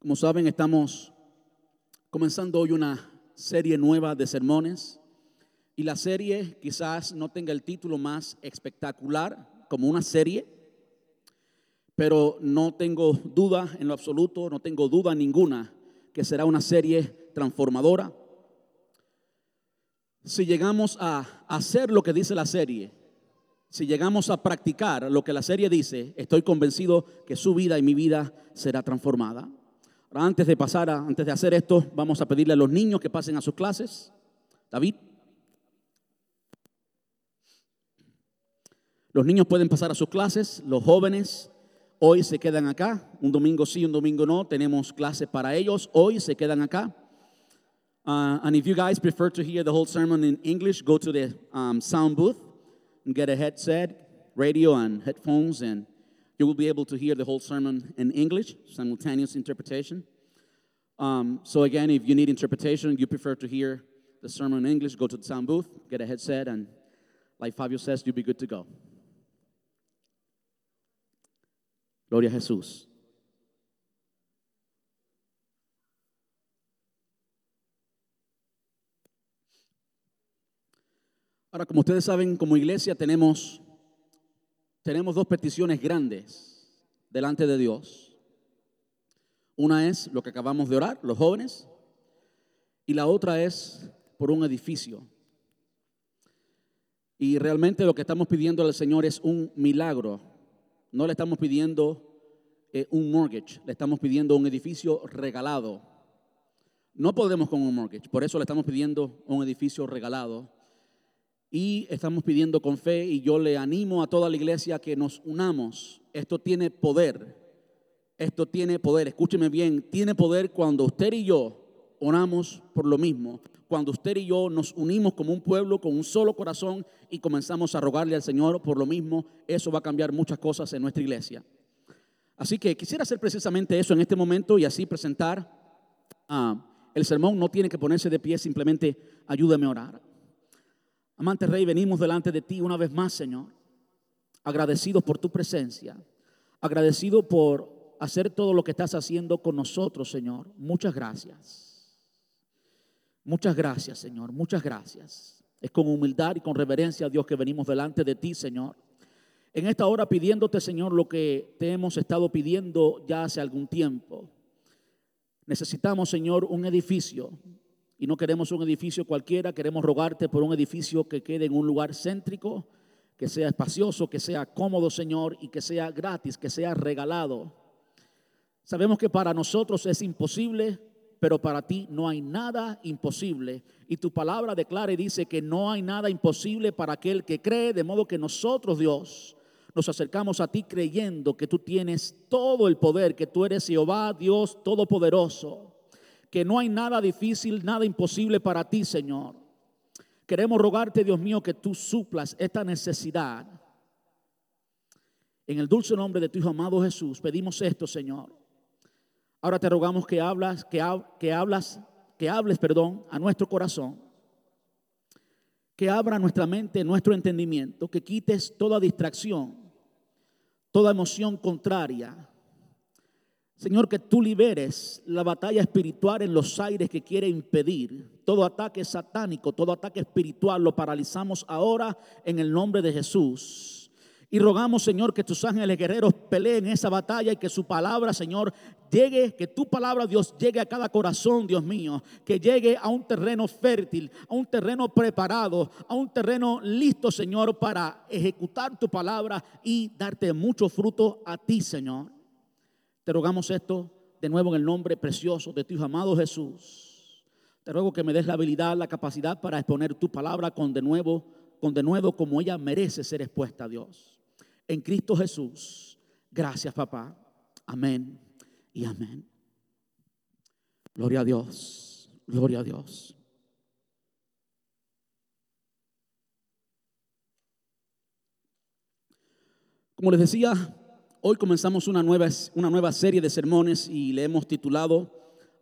Como saben, estamos comenzando hoy una serie nueva de sermones y la serie quizás no tenga el título más espectacular como una serie, pero no tengo duda en lo absoluto, no tengo duda ninguna que será una serie transformadora. Si llegamos a hacer lo que dice la serie, si llegamos a practicar lo que la serie dice, estoy convencido que su vida y mi vida será transformada. Ahora, antes de pasar, a, antes de hacer esto, vamos a pedirle a los niños que pasen a sus clases. David. Los niños pueden pasar a sus clases, los jóvenes hoy se quedan acá, un domingo sí, un domingo no, tenemos clases para ellos, hoy se quedan acá. Uh, and if you guys prefer to hear the whole sermon in English, go to the um, sound booth and get a headset, radio, and headphones, and you will be able to hear the whole sermon in English, simultaneous interpretation. Um, so, again, if you need interpretation, you prefer to hear the sermon in English, go to the sound booth, get a headset, and like Fabio says, you'll be good to go. Gloria Jesús. Ahora, como ustedes saben, como iglesia tenemos, tenemos dos peticiones grandes delante de Dios. Una es lo que acabamos de orar, los jóvenes, y la otra es por un edificio. Y realmente lo que estamos pidiendo al Señor es un milagro. No le estamos pidiendo eh, un mortgage, le estamos pidiendo un edificio regalado. No podemos con un mortgage, por eso le estamos pidiendo un edificio regalado y estamos pidiendo con fe y yo le animo a toda la iglesia que nos unamos. Esto tiene poder. Esto tiene poder. Escúcheme bien, tiene poder cuando usted y yo oramos por lo mismo. Cuando usted y yo nos unimos como un pueblo, con un solo corazón y comenzamos a rogarle al Señor por lo mismo, eso va a cambiar muchas cosas en nuestra iglesia. Así que quisiera hacer precisamente eso en este momento y así presentar ah, el sermón. No tiene que ponerse de pie, simplemente ayúdame a orar. Amante Rey, venimos delante de ti una vez más, Señor, agradecidos por tu presencia, agradecido por hacer todo lo que estás haciendo con nosotros, Señor. Muchas gracias. Muchas gracias, Señor. Muchas gracias. Es con humildad y con reverencia, Dios, que venimos delante de ti, Señor. En esta hora pidiéndote, Señor, lo que te hemos estado pidiendo ya hace algún tiempo. Necesitamos, Señor, un edificio y no queremos un edificio cualquiera, queremos rogarte por un edificio que quede en un lugar céntrico, que sea espacioso, que sea cómodo, Señor, y que sea gratis, que sea regalado. Sabemos que para nosotros es imposible, pero para ti no hay nada imposible. Y tu palabra declara y dice que no hay nada imposible para aquel que cree, de modo que nosotros, Dios, nos acercamos a ti creyendo que tú tienes todo el poder, que tú eres Jehová, Dios Todopoderoso que no hay nada difícil, nada imposible para ti, Señor. Queremos rogarte, Dios mío, que tú suplas esta necesidad. En el dulce nombre de tu Hijo amado Jesús, pedimos esto, Señor. Ahora te rogamos que hablas, que, que hablas, que hables, perdón, a nuestro corazón. Que abra nuestra mente, nuestro entendimiento, que quites toda distracción, toda emoción contraria, Señor, que tú liberes la batalla espiritual en los aires que quiere impedir. Todo ataque satánico, todo ataque espiritual lo paralizamos ahora en el nombre de Jesús. Y rogamos, Señor, que tus ángeles guerreros peleen esa batalla y que su palabra, Señor, llegue, que tu palabra, Dios, llegue a cada corazón, Dios mío, que llegue a un terreno fértil, a un terreno preparado, a un terreno listo, Señor, para ejecutar tu palabra y darte mucho fruto a ti, Señor. Te rogamos esto de nuevo en el nombre precioso de tu Hijo amado Jesús. Te ruego que me des la habilidad, la capacidad para exponer tu palabra con de nuevo, con de nuevo como ella merece ser expuesta a Dios. En Cristo Jesús. Gracias, papá. Amén y amén. Gloria a Dios. Gloria a Dios. Como les decía, Hoy comenzamos una nueva, una nueva serie de sermones y le hemos titulado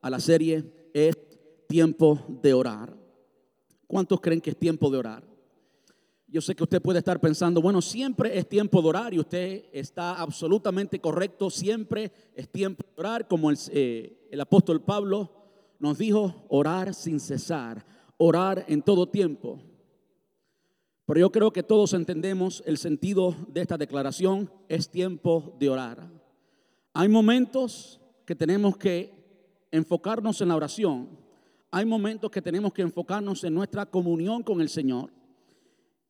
a la serie Es tiempo de orar. ¿Cuántos creen que es tiempo de orar? Yo sé que usted puede estar pensando, bueno, siempre es tiempo de orar y usted está absolutamente correcto, siempre es tiempo de orar, como el, eh, el apóstol Pablo nos dijo, orar sin cesar, orar en todo tiempo. Pero yo creo que todos entendemos el sentido de esta declaración, es tiempo de orar. Hay momentos que tenemos que enfocarnos en la oración, hay momentos que tenemos que enfocarnos en nuestra comunión con el Señor.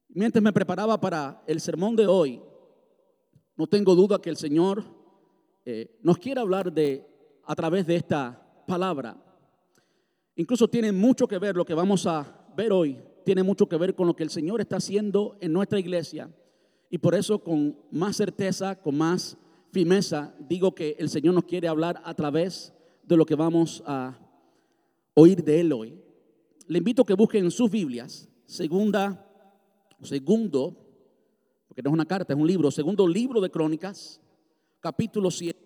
Mientras me preparaba para el sermón de hoy, no tengo duda que el Señor eh, nos quiere hablar de a través de esta palabra. Incluso tiene mucho que ver lo que vamos a ver hoy, tiene mucho que ver con lo que el Señor está haciendo en nuestra iglesia. Y por eso con más certeza, con más firmeza, digo que el Señor nos quiere hablar a través de lo que vamos a oír de Él hoy. Le invito a que busquen en sus Biblias, segunda segundo, porque no es una carta, es un libro, segundo libro de Crónicas, capítulo 7,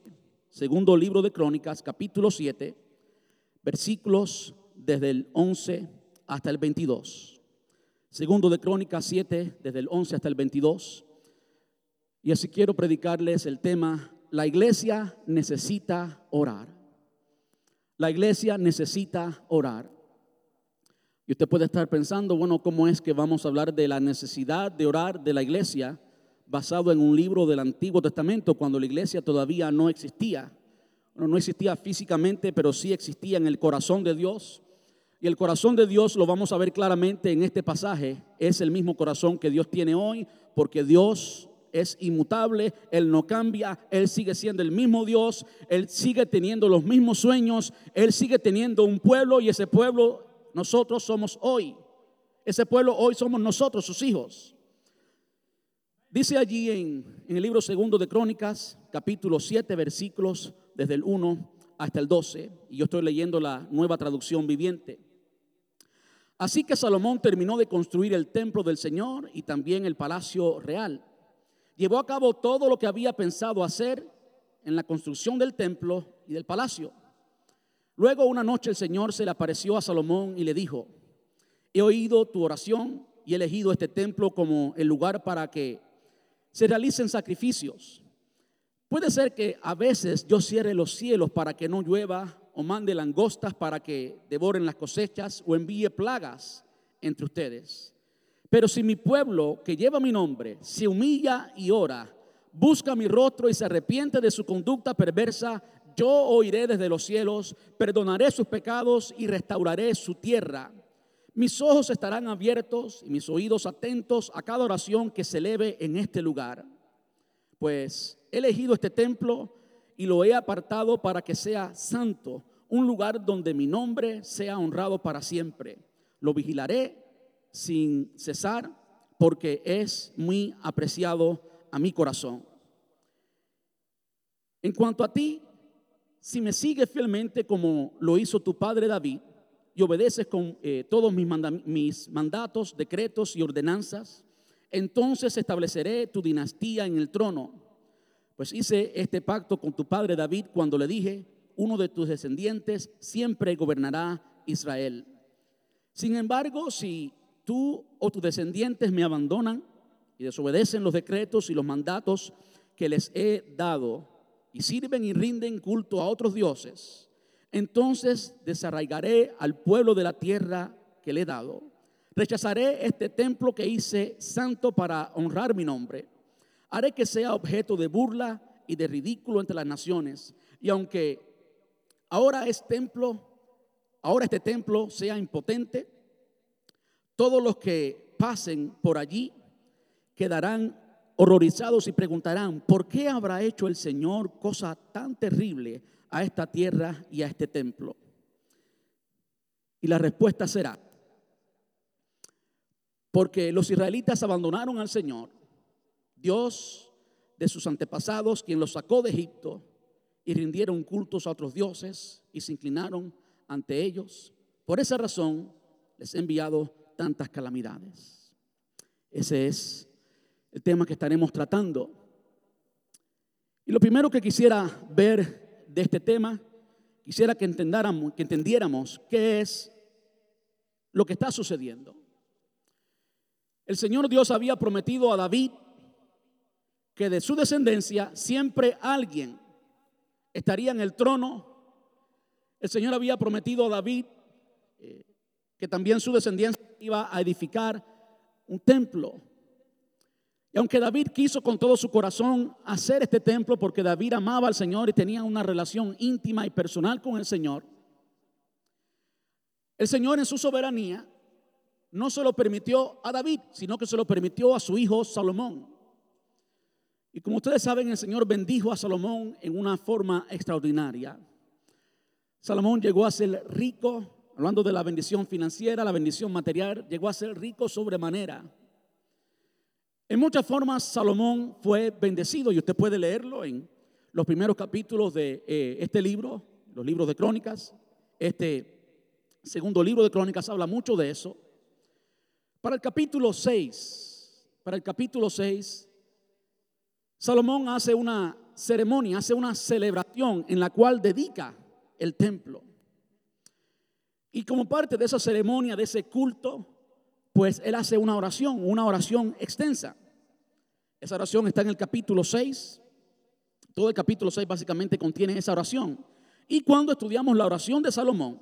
segundo libro de Crónicas, capítulo 7, versículos desde el 11 hasta el 22. Segundo de Crónicas 7, desde el 11 hasta el 22. Y así quiero predicarles el tema, la iglesia necesita orar. La iglesia necesita orar. Y usted puede estar pensando, bueno, ¿cómo es que vamos a hablar de la necesidad de orar de la iglesia basado en un libro del Antiguo Testamento cuando la iglesia todavía no existía? no existía físicamente, pero sí existía en el corazón de Dios. Y el corazón de Dios lo vamos a ver claramente en este pasaje. Es el mismo corazón que Dios tiene hoy, porque Dios es inmutable, Él no cambia, Él sigue siendo el mismo Dios, Él sigue teniendo los mismos sueños, Él sigue teniendo un pueblo y ese pueblo nosotros somos hoy. Ese pueblo hoy somos nosotros, sus hijos. Dice allí en, el libro segundo de Crónicas, capítulo 7, versículos desde el 1 hasta el 12, y yo estoy leyendo la nueva traducción viviente. Así que Salomón terminó de construir el templo del Señor y también el palacio real. Llevó a cabo todo lo que había pensado hacer en la construcción del templo y del palacio. Luego una noche el Señor se le apareció a Salomón y le dijo, he oído tu oración y he elegido este templo como el lugar para que se realicen sacrificios. Puede ser que a veces yo cierre los cielos para que no llueva mande langostas para que devoren las cosechas o envíe plagas entre ustedes. Pero si mi pueblo que lleva mi nombre se humilla y ora, busca mi rostro y se arrepiente de su conducta perversa, yo oiré desde los cielos, perdonaré sus pecados y restauraré su tierra. Mis ojos estarán abiertos y mis oídos atentos a cada oración que se eleve en este lugar. Pues he elegido este templo y lo he apartado para que sea santo, un lugar donde mi nombre sea honrado para siempre. Lo vigilaré sin cesar porque es muy apreciado a mi corazón. En cuanto a ti, si me sigues fielmente como lo hizo tu padre David y obedeces con eh, todos mis, mis mandatos, decretos y ordenanzas, entonces estableceré tu dinastía en el trono. Pues hice este pacto con tu padre David cuando le dije, uno de tus descendientes siempre gobernará Israel. Sin embargo, si tú o tus descendientes me abandonan y desobedecen los decretos y los mandatos que les he dado, y sirven y rinden culto a otros dioses, entonces desarraigaré al pueblo de la tierra que le he dado. Rechazaré este templo que hice santo para honrar mi nombre. Haré que sea objeto de burla y de ridículo entre las naciones. Y aunque ahora templo, ahora este templo sea impotente, todos los que pasen por allí quedarán horrorizados y preguntarán, ¿por qué habrá hecho el Señor cosa tan terrible a esta tierra y a este templo? Y la respuesta será, porque los israelitas abandonaron al Señor, Dios de sus antepasados, quien los sacó de Egipto, y rindieron cultos a otros dioses y se inclinaron ante ellos. Por esa razón les he enviado tantas calamidades. Ese es el tema que estaremos tratando. Y lo primero que quisiera ver de este tema, quisiera que entendiéramos, que entendiéramos qué es lo que está sucediendo. el Señor Dios había prometido a David que de su descendencia siempre alguien estaría en el trono. El Señor había prometido a David eh, que también su descendencia iba a edificar un templo. Y aunque David quiso con todo su corazón hacer este templo porque David amaba al Señor y tenía una relación íntima y personal con el Señor, el Señor en su soberanía no se lo permitió a David, sino que se lo permitió a su hijo Salomón. Y como ustedes saben, el Señor bendijo a Salomón en una forma extraordinaria. Salomón llegó a ser rico, hablando de la bendición financiera, la bendición material, llegó a ser rico sobremanera. En muchas formas, Salomón fue bendecido y usted puede leerlo en los primeros capítulos de eh, este libro, los libros de crónicas. Este segundo libro de crónicas habla mucho de eso. Para el capítulo 6, para el capítulo 6, Salomón hace una ceremonia, hace una celebración en la cual dedica el templo. Y como parte de esa ceremonia, de ese culto, pues él hace una oración, una oración extensa. Esa oración está en el capítulo 6. Todo el capítulo 6 básicamente contiene esa oración. Y cuando estudiamos la oración de Salomón,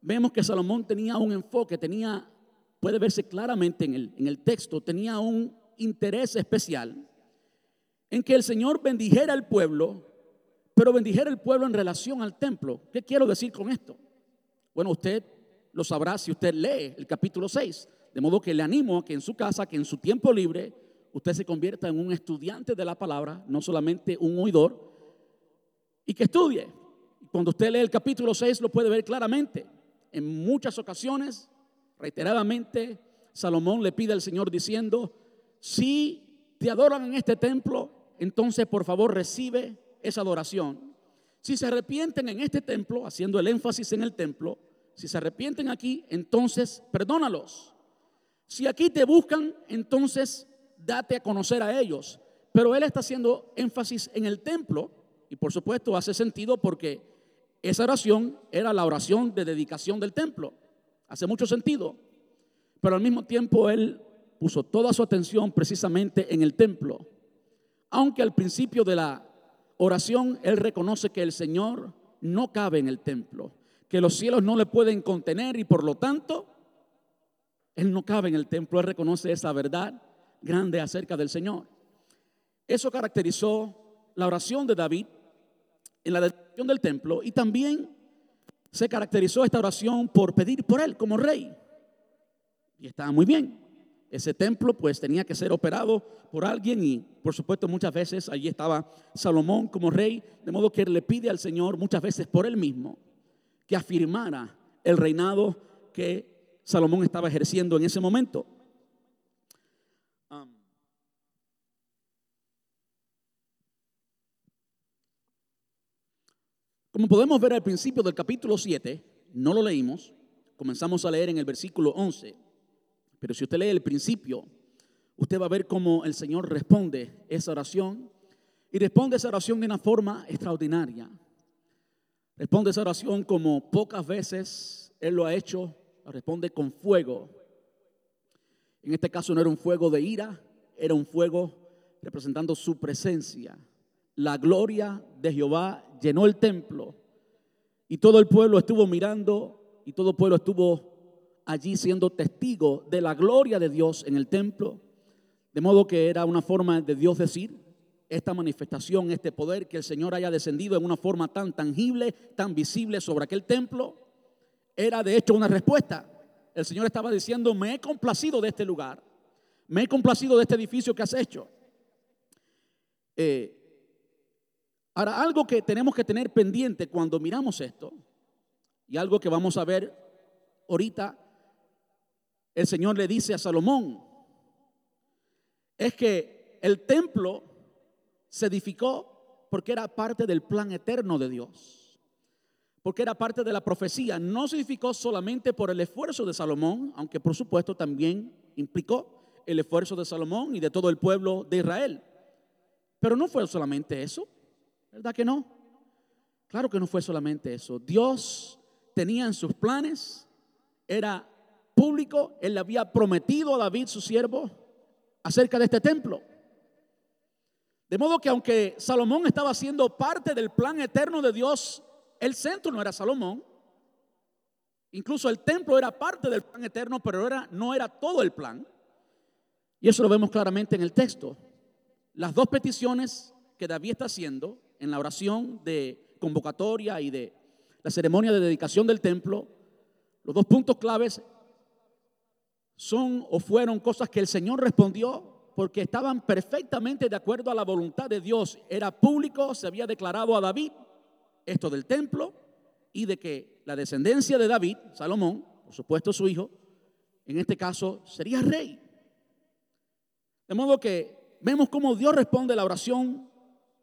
vemos que Salomón tenía un enfoque, tenía puede verse claramente en el, en el texto, tenía un interés especial en que el Señor bendijera al pueblo, pero bendijera el pueblo en relación al templo. ¿Qué quiero decir con esto? Bueno, usted lo sabrá si usted lee el capítulo 6. De modo que le animo a que en su casa, que en su tiempo libre, usted se convierta en un estudiante de la palabra, no solamente un oidor, y que estudie. Cuando usted lee el capítulo 6 lo puede ver claramente. En muchas ocasiones reiteradamente, Salomón le pide al Señor diciendo, si te adoran en este templo, entonces por favor recibe esa adoración. Si se arrepienten en este templo, haciendo el énfasis en el templo, si se arrepienten aquí, entonces perdónalos. Si aquí te buscan, entonces date a conocer a ellos. Pero él está haciendo énfasis en el templo y por supuesto hace sentido porque esa oración era la oración de dedicación del templo. Hace mucho sentido. Pero al mismo tiempo él puso toda su atención precisamente en el templo. Aunque al principio de la oración él reconoce que el Señor no cabe en el templo, que los cielos no le pueden contener y por lo tanto él no cabe en el templo. Él reconoce esa verdad grande acerca del Señor. Eso caracterizó la oración de David en la dedicación del templo y también se caracterizó esta oración por pedir por él como rey. Y estaba muy bien. Ese templo pues tenía que ser operado por alguien y por supuesto muchas veces allí estaba Salomón como rey, de modo que él le pide al Señor muchas veces por él mismo que afirmara el reinado que Salomón estaba ejerciendo en ese momento. Como podemos ver al principio del capítulo 7, no lo leímos, comenzamos a leer en el versículo 11, pero si usted lee el principio, usted va a ver cómo el Señor responde esa oración y responde esa oración de una forma extraordinaria. Responde esa oración como pocas veces Él lo ha hecho, responde con fuego. En este caso no era un fuego de ira, era un fuego representando su presencia. La gloria de Jehová llenó el templo y todo el pueblo estuvo mirando y todo el pueblo estuvo allí siendo testigo de la gloria de Dios en el templo. De modo que era una forma de Dios decir, esta manifestación, este poder, que el Señor haya descendido en una forma tan tangible, tan visible sobre aquel templo, era de hecho una respuesta. El Señor estaba diciendo, me he complacido de este lugar, me he complacido de este edificio que has hecho. Eh, Ahora, algo que tenemos que tener pendiente cuando miramos esto, y algo que vamos a ver ahorita, el Señor le dice a Salomón, es que el templo se edificó porque era parte del plan eterno de Dios, porque era parte de la profecía. No se edificó solamente por el esfuerzo de Salomón, aunque por supuesto también implicó el esfuerzo de Salomón y de todo el pueblo de Israel. Pero no fue solamente eso. ¿Verdad que no? Claro que no fue solamente eso. Dios tenía en sus planes, era público, él le había prometido a David, su siervo, acerca de este templo. De modo que aunque Salomón estaba siendo parte del plan eterno de Dios, el centro no era Salomón. Incluso el templo era parte del plan eterno, pero era, no era todo el plan. Y eso lo vemos claramente en el texto. Las dos peticiones que David está haciendo en la oración de convocatoria y de la ceremonia de dedicación del templo, los dos puntos claves son o fueron cosas que el Señor respondió porque estaban perfectamente de acuerdo a la voluntad de Dios. Era público, se había declarado a David esto del templo y de que la descendencia de David, Salomón, por supuesto su hijo, en este caso sería rey. De modo que vemos cómo Dios responde a la oración,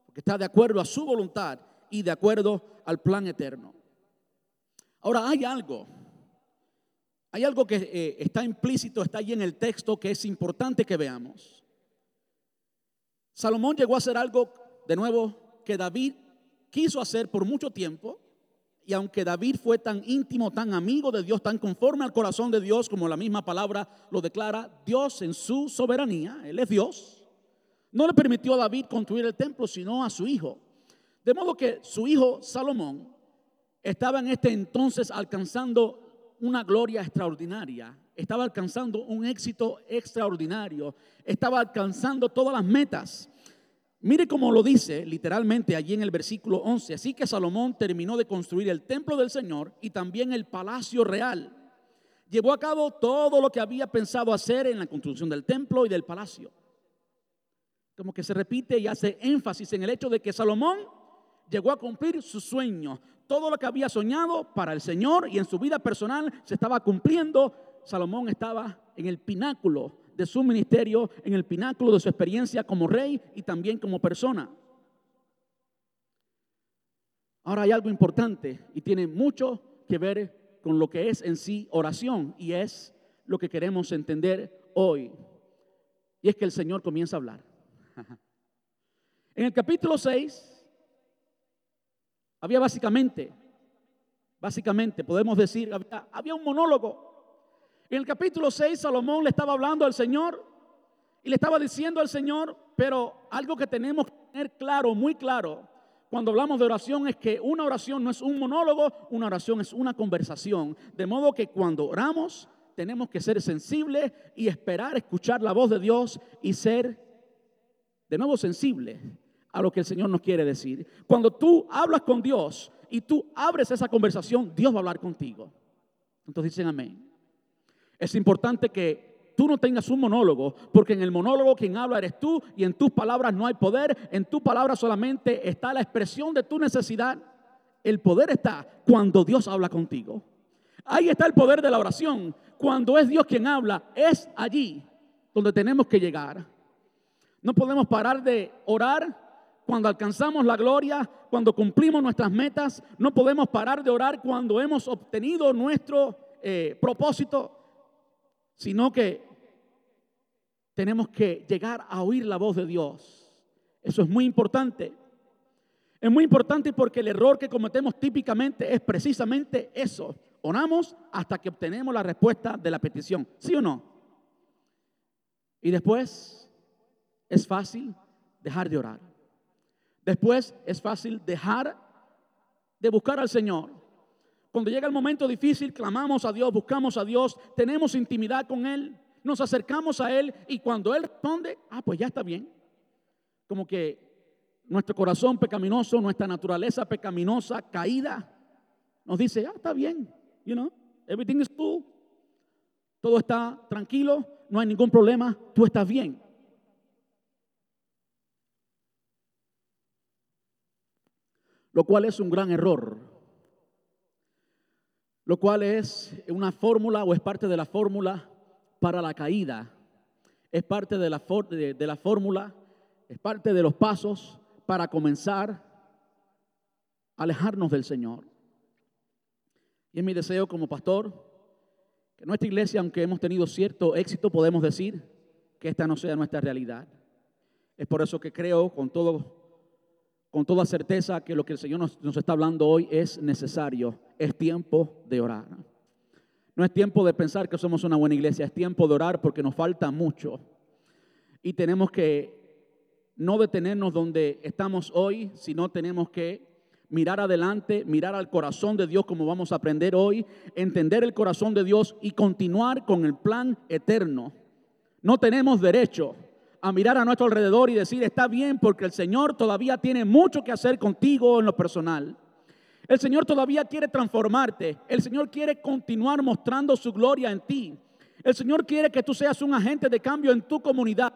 porque está de acuerdo a su voluntad y de acuerdo al plan eterno. Ahora hay algo, hay algo que eh, está implícito, está ahí en el texto que es importante que veamos. Salomón llegó a hacer algo, de nuevo, que David quiso hacer por mucho tiempo. Y aunque David fue tan íntimo, tan amigo de Dios, tan conforme al corazón de Dios, como la misma palabra lo declara, Dios en su soberanía, Él es Dios, no le permitió a David construir el templo, sino a su hijo. De modo que su hijo Salomón estaba en este entonces alcanzando una gloria extraordinaria, estaba alcanzando un éxito extraordinario, estaba alcanzando todas las metas. Mire cómo lo dice literalmente allí en el versículo 11. Así que Salomón terminó de construir el templo del Señor y también el palacio real. Llevó a cabo todo lo que había pensado hacer en la construcción del templo y del palacio. Como que se repite y hace énfasis en el hecho de que Salomón llegó a cumplir su sueño. Todo lo que había soñado para el Señor y en su vida personal se estaba cumpliendo Salomón estaba en el pináculo de su ministerio, en el pináculo de su experiencia como rey y también como persona. Ahora hay algo importante y tiene mucho que ver con lo que es en sí oración y es lo que queremos entender hoy. Y es que el Señor comienza a hablar. En el capítulo 6 había básicamente, básicamente podemos decir, había, un monólogo en el capítulo 6 Salomón le estaba hablando al Señor y le estaba diciendo al Señor, pero algo que tenemos que tener claro, muy claro, cuando hablamos de oración es que una oración no es un monólogo, una oración es una conversación. De modo que cuando oramos tenemos que ser sensibles y esperar escuchar la voz de Dios y ser de nuevo sensibles a lo que el Señor nos quiere decir. Cuando tú hablas con Dios y tú abres esa conversación, Dios va a hablar contigo. Entonces dicen amén. Es importante que tú no tengas un monólogo, porque en el monólogo quien habla eres tú y en tus palabras no hay poder, en tus palabras solamente está la expresión de tu necesidad. El poder está cuando Dios habla contigo. Ahí está el poder de la oración. Cuando es Dios quien habla, es allí donde tenemos que llegar. No podemos parar de orar cuando alcanzamos la gloria, cuando cumplimos nuestras metas. No podemos parar de orar cuando hemos obtenido nuestro eh, propósito sino que tenemos que llegar a oír la voz de Dios. Eso es muy importante. Es muy importante porque el error que cometemos típicamente es precisamente eso. Oramos hasta que obtenemos la respuesta de la petición, ¿sí o no? Y después es fácil dejar de orar. Después es fácil dejar de buscar al Señor. Cuando llega el momento difícil, clamamos a Dios, buscamos a Dios, tenemos intimidad con Él, nos acercamos a Él y cuando Él responde, ah, pues ya está bien. Como que nuestro corazón pecaminoso, nuestra naturaleza pecaminosa, caída, nos dice, ah, está bien, you know, everything is cool, todo está tranquilo, no hay ningún problema, tú estás bien. Lo cual es un gran error lo cual es una fórmula o es parte de la fórmula para la caída. Es parte de la, de la fórmula, es parte de los pasos para comenzar a alejarnos del Señor. Y es mi deseo como pastor que nuestra iglesia, aunque hemos tenido cierto éxito, podemos decir que esta no sea nuestra realidad. Es por eso que creo con todo con toda certeza que lo que el Señor nos, está hablando hoy es necesario, es tiempo de orar. No es tiempo de pensar que somos una buena iglesia, es tiempo de orar porque nos falta mucho. Y tenemos que no detenernos donde estamos hoy, sino tenemos que mirar adelante, mirar al corazón de Dios como vamos a aprender hoy, entender el corazón de Dios y continuar con el plan eterno. No tenemos derecho a mirar a nuestro alrededor y decir, está bien porque el Señor todavía tiene mucho que hacer contigo en lo personal. El Señor todavía quiere transformarte. El Señor quiere continuar mostrando su gloria en ti. El Señor quiere que tú seas un agente de cambio en tu comunidad.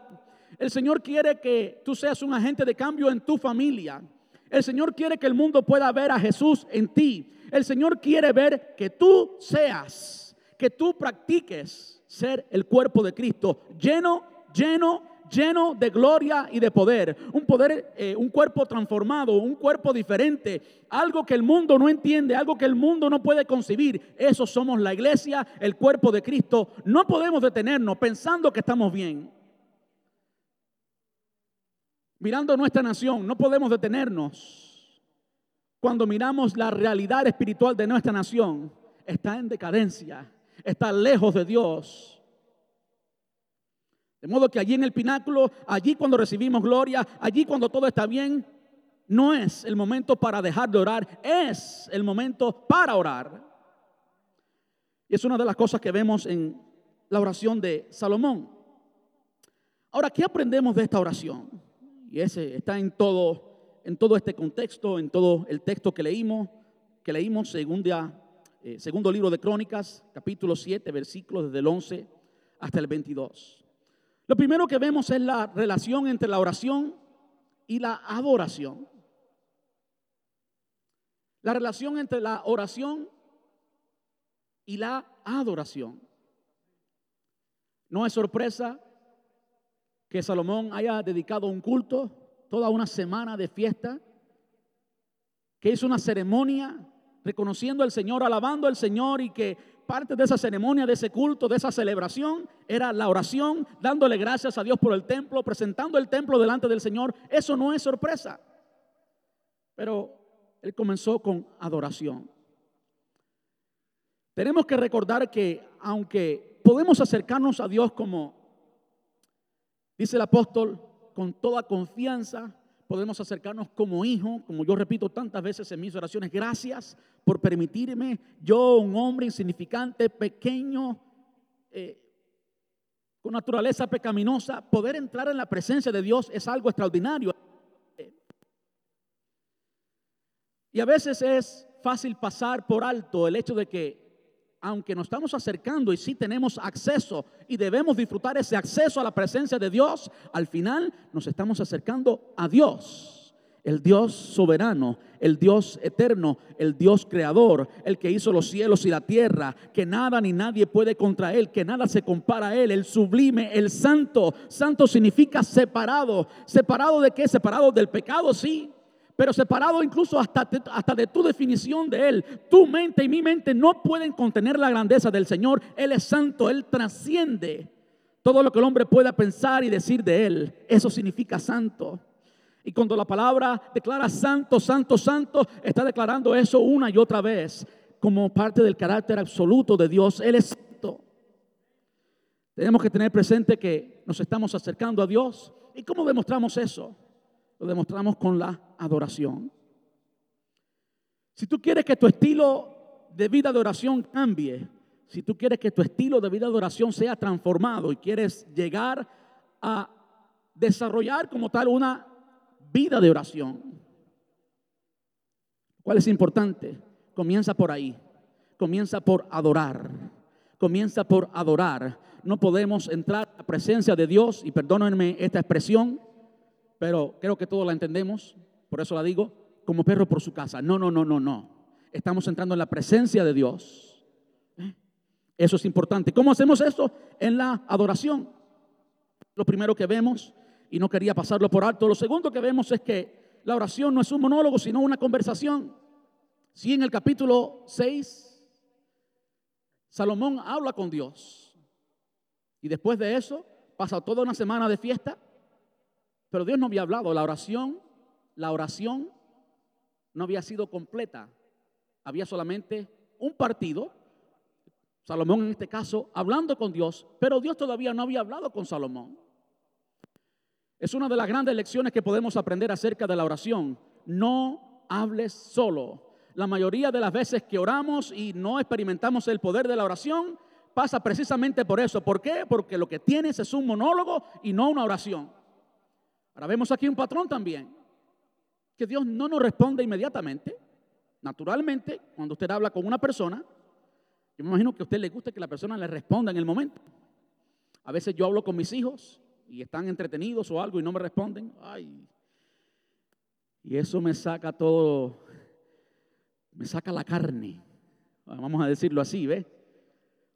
El Señor quiere que tú seas un agente de cambio en tu familia. El Señor quiere que el mundo pueda ver a Jesús en ti. El Señor quiere ver que tú seas, que tú practiques ser el cuerpo de Cristo, lleno, lleno, lleno de gloria y de poder. Un poder, eh, un cuerpo transformado, un cuerpo diferente, algo que el mundo no entiende, algo que el mundo no puede concebir. Eso somos la iglesia, el cuerpo de Cristo. No podemos detenernos pensando que estamos bien mirando nuestra nación, no podemos detenernos. Cuando miramos la realidad espiritual de nuestra nación, está en decadencia, está lejos de Dios. De modo que allí en el pináculo, allí cuando recibimos gloria, allí cuando todo está bien, no es el momento para dejar de orar, es el momento para orar. Y es una de las cosas que vemos en la oración de Salomón. Ahora, ¿qué aprendemos de esta oración? Y ese está en todo, en todo este contexto, en todo el texto que leímos, que leímos segunda, eh, segundo libro de Crónicas, capítulo 7, versículos desde el 11 hasta el 22. Lo primero que vemos es la relación entre la oración y la adoración. La relación entre la oración y la adoración. No es sorpresa que Salomón haya dedicado un culto, toda una semana de fiesta, que hizo una ceremonia reconociendo al Señor, alabando al Señor y que parte de esa ceremonia, de ese culto, de esa celebración, era la oración, dándole gracias a Dios por el templo, presentando el templo delante del Señor. Eso no es sorpresa. Pero él comenzó con adoración. Tenemos que recordar que aunque podemos acercarnos a Dios como Dice el apóstol, con toda confianza podemos acercarnos como hijo, como yo repito tantas veces en mis oraciones, gracias por permitirme, yo, un hombre insignificante, pequeño, eh, con naturaleza pecaminosa, poder entrar en la presencia de Dios es algo extraordinario. Y a veces es fácil pasar por alto el hecho de que aunque nos estamos acercando y sí tenemos acceso y debemos disfrutar ese acceso a la presencia de Dios, al final nos estamos acercando a Dios. El Dios soberano, el Dios eterno, el Dios creador, el que hizo los cielos y la tierra, que nada ni nadie puede contra Él, que nada se compara a Él, el sublime, el santo. Santo significa separado. ¿Separado de qué? Separado del pecado, sí pero separado incluso hasta, hasta de tu definición de Él. Tu mente y mi mente no pueden contener la grandeza del Señor. Él es santo, Él trasciende todo lo que el hombre pueda pensar y decir de Él. Eso significa santo. Y cuando la palabra declara santo, santo, santo, está declarando eso una y otra vez como parte del carácter absoluto de Dios. Él es santo. Tenemos que tener presente que nos estamos acercando a Dios. ¿Y cómo demostramos eso? Lo demostramos con la adoración. Si tú quieres que tu estilo de vida de oración cambie, si tú quieres que tu estilo de vida de oración sea transformado y quieres llegar a desarrollar como tal una vida de oración, ¿cuál es importante? Comienza por ahí, comienza por adorar, comienza por adorar. No podemos entrar a la presencia de Dios, y perdónenme esta expresión, pero creo que todos la entendemos, por eso la digo, como perro por su casa. No, no, no, no, no. Estamos entrando en la presencia de Dios. ¿Eh? Eso es importante. ¿Cómo hacemos eso? En la adoración. Lo primero que vemos, y no quería pasarlo por alto, lo segundo que vemos es que la oración no es un monólogo, sino una conversación. Si en el capítulo 6, Salomón habla con Dios, y después de eso pasa toda una semana de fiesta, pero Dios no había hablado. La oración, la oración no había sido completa. Había solamente un partido. Salomón en este caso hablando con Dios, pero Dios todavía no había hablado con Salomón. Es una de las grandes lecciones que podemos aprender acerca de la oración. No hables solo. La mayoría de las veces que oramos y no experimentamos el poder de la oración, pasa precisamente por eso. ¿Por qué? Porque lo que tienes es un monólogo y no una oración. Ahora vemos aquí un patrón también, que Dios no nos responde inmediatamente. Naturalmente, cuando usted habla con una persona, yo me imagino que a usted le gusta que la persona le responda en el momento. A veces yo hablo con mis hijos y están entretenidos o algo y no me responden. Ay. Y eso me saca todo, me saca la carne. Vamos a decirlo así, ¿ve?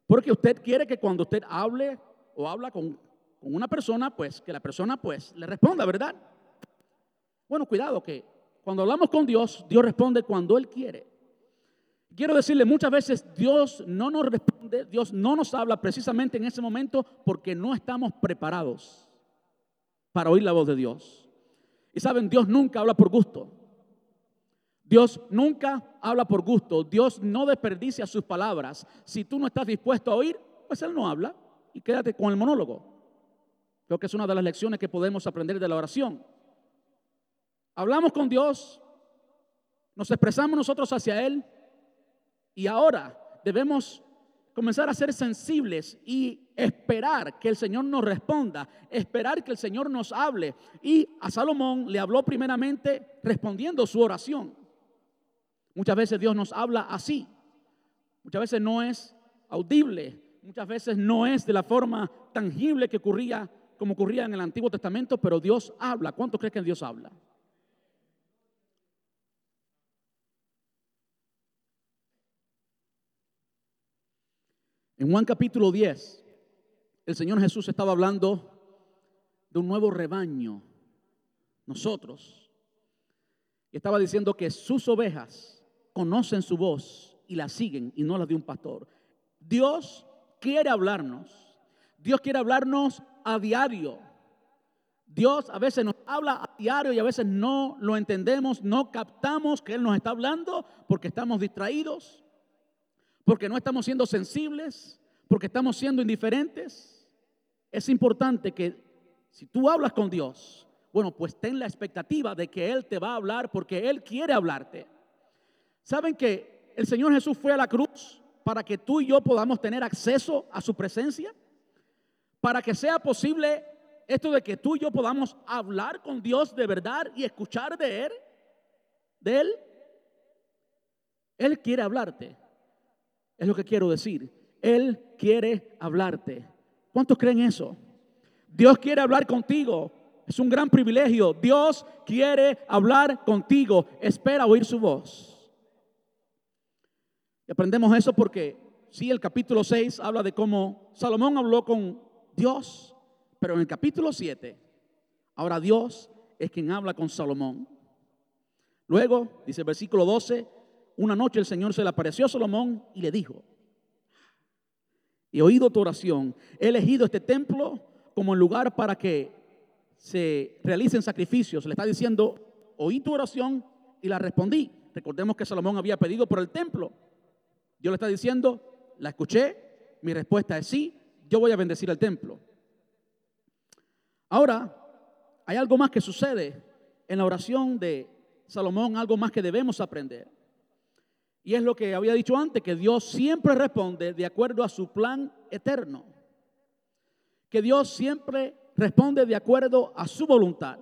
Porque usted quiere que cuando usted hable o habla con, una persona, pues que la persona pues le responda, ¿verdad? Bueno, cuidado que cuando hablamos con Dios, Dios responde cuando Él quiere. Quiero decirle, muchas veces Dios no nos responde, Dios no nos habla precisamente en ese momento porque no estamos preparados para oír la voz de Dios. Y saben, Dios nunca habla por gusto. Dios nunca habla por gusto. Dios no desperdicia sus palabras. Si tú no estás dispuesto a oír, pues Él no habla y quédate con el monólogo. Creo que es una de las lecciones que podemos aprender de la oración. Hablamos con Dios, nos expresamos nosotros hacia Él y ahora debemos comenzar a ser sensibles y esperar que el Señor nos responda, esperar que el Señor nos hable. Y a Salomón le habló primeramente respondiendo su oración. Muchas veces Dios nos habla así. Muchas veces no es audible, muchas veces no es de la forma tangible que ocurría como ocurría en el Antiguo Testamento, pero Dios habla. ¿Cuánto crees que Dios habla? En Juan capítulo 10, el Señor Jesús estaba hablando de un nuevo rebaño, nosotros. Y estaba diciendo que sus ovejas conocen su voz y la siguen y no la de un pastor. Dios quiere hablarnos. Dios quiere hablarnos a diario. Dios a veces nos habla a diario y a veces no lo entendemos, no captamos que Él nos está hablando porque estamos distraídos, porque no estamos siendo sensibles, porque estamos siendo indiferentes. Es importante que si tú hablas con Dios, bueno, pues ten la expectativa de que Él te va a hablar porque Él quiere hablarte. ¿Saben que el Señor Jesús fue a la cruz para que tú y yo podamos tener acceso a su presencia? Para que sea posible esto de que tú y yo podamos hablar con Dios de verdad y escuchar de Él, de Él. Él quiere hablarte. Es lo que quiero decir. Él quiere hablarte. ¿Cuántos creen eso? Dios quiere hablar contigo. Es un gran privilegio. Dios quiere hablar contigo. Espera oír su voz. Y aprendemos eso porque sí, el capítulo 6 habla de cómo Salomón habló con Dios, pero en el capítulo 7, ahora Dios es quien habla con Salomón. Luego, dice el versículo 12, una noche el Señor se le apareció a Salomón y le dijo, he oído tu oración, he elegido este templo como el lugar para que se realicen sacrificios. Le está diciendo, oí tu oración y la respondí. Recordemos que Salomón había pedido por el templo. Dios le está diciendo, la escuché, mi respuesta es sí, yo voy a bendecir el templo. Ahora, hay algo más que sucede en la oración de Salomón, algo más que debemos aprender. Y es lo que había dicho antes, que Dios siempre responde de acuerdo a su plan eterno. Que Dios siempre responde de acuerdo a su voluntad.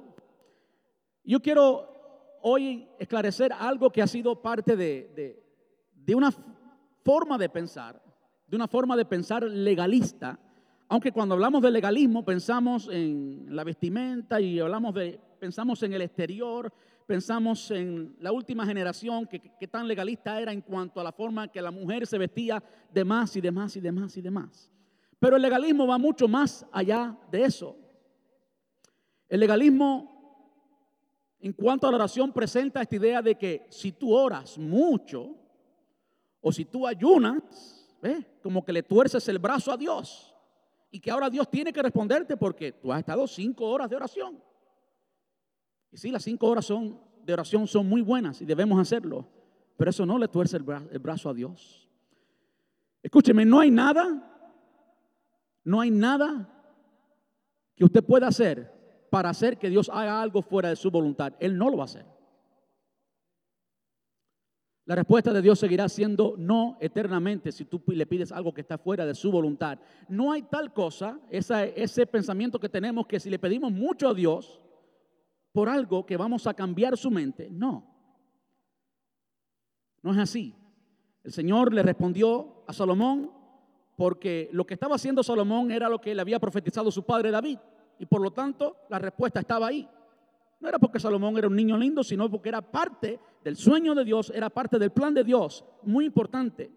Yo quiero hoy esclarecer algo que ha sido parte de, de, de una forma de pensar, de una forma de pensar legalista, aunque cuando hablamos de legalismo pensamos en la vestimenta y hablamos de, pensamos en el exterior, pensamos en la última generación que, que tan legalista era en cuanto a la forma que la mujer se vestía de más y de más y de más y de más. Pero el legalismo va mucho más allá de eso. El legalismo en cuanto a la oración presenta esta idea de que si tú oras mucho, o si tú ayunas, como que le tuerces el brazo a Dios y que ahora Dios tiene que responderte porque tú has estado cinco horas de oración. Y sí, las cinco horas son, de oración son muy buenas y debemos hacerlo, pero eso no le tuerce el, brazo a Dios. Escúcheme, no hay nada, no hay nada que usted pueda hacer para hacer que Dios haga algo fuera de su voluntad. Él no lo va a hacer. La respuesta de Dios seguirá siendo no eternamente si tú le pides algo que está fuera de su voluntad. No hay tal cosa, ese pensamiento que tenemos que si le pedimos mucho a Dios por algo que vamos a cambiar su mente. No, no es así. El Señor le respondió a Salomón porque lo que estaba haciendo Salomón era lo que le había profetizado su padre David. Y por lo tanto la respuesta estaba ahí. No era porque Salomón era un niño lindo, sino porque era parte del sueño de Dios, era parte del plan de Dios. Muy importante.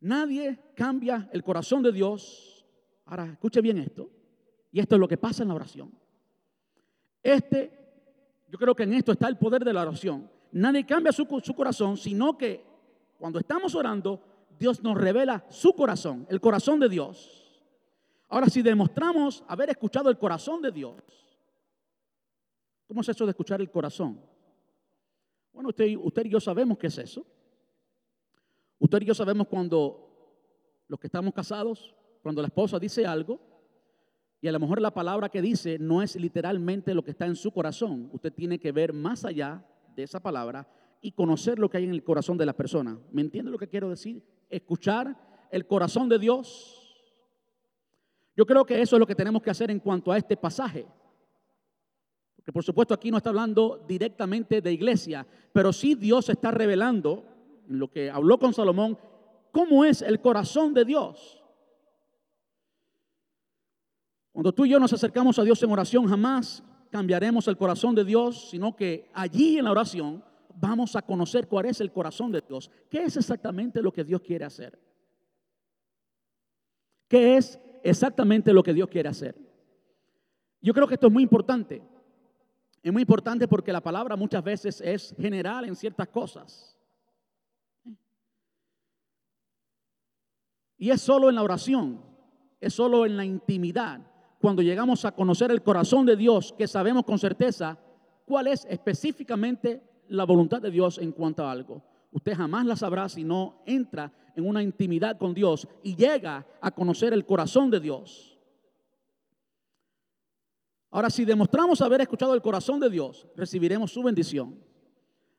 Nadie cambia el corazón de Dios. Ahora, escuche bien esto. Y esto es lo que pasa en la oración. Este, yo creo que en esto está el poder de la oración. Nadie cambia su, su corazón, sino que cuando estamos orando, Dios nos revela su corazón, el corazón de Dios. Ahora, si demostramos haber escuchado el corazón de Dios, ¿cómo es eso de escuchar el corazón? Bueno, usted, y yo sabemos qué es eso. Usted y yo sabemos cuando los que estamos casados, cuando la esposa dice algo, y a lo mejor la palabra que dice no es literalmente lo que está en su corazón. Usted tiene que ver más allá de esa palabra y conocer lo que hay en el corazón de la persona. ¿Me entiende lo que quiero decir? Escuchar el corazón de Dios yo creo que eso es lo que tenemos que hacer en cuanto a este pasaje. Porque por supuesto aquí no está hablando directamente de iglesia, pero sí Dios está revelando en lo que habló con Salomón cómo es el corazón de Dios. Cuando tú y yo nos acercamos a Dios en oración, jamás cambiaremos el corazón de Dios, sino que allí en la oración vamos a conocer cuál es el corazón de Dios. ¿Qué es exactamente lo que Dios quiere hacer? ¿Qué es exactamente lo que Dios quiere hacer. Yo creo que esto es muy importante. Es muy importante porque la palabra muchas veces es general en ciertas cosas. Y es solo en la oración, es solo en la intimidad, cuando llegamos a conocer el corazón de Dios, que sabemos con certeza cuál es específicamente la voluntad de Dios en cuanto a algo. Usted jamás la sabrá si no entra en una intimidad con Dios y llega a conocer el corazón de Dios. Ahora, si demostramos haber escuchado el corazón de Dios, recibiremos su bendición.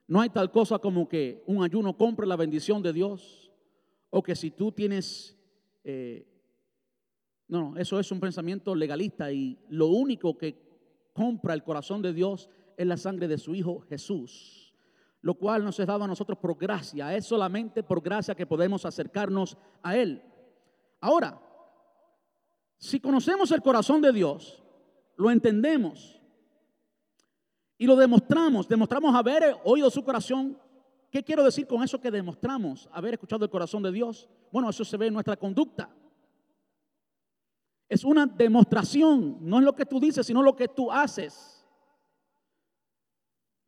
No hay tal cosa como que un ayuno compre la bendición de Dios o que si tú tienes... Eh, no, eso es un pensamiento legalista y lo único que compra el corazón de Dios es la sangre de su Hijo Jesús lo cual nos es dado a nosotros por gracia. Es solamente por gracia que podemos acercarnos a Él. Ahora, si conocemos el corazón de Dios, lo entendemos y lo demostramos, demostramos haber oído su corazón. ¿Qué quiero decir con eso que demostramos haber escuchado el corazón de Dios? Bueno, eso se ve en nuestra conducta. Es una demostración, no es lo que tú dices, sino lo que tú haces.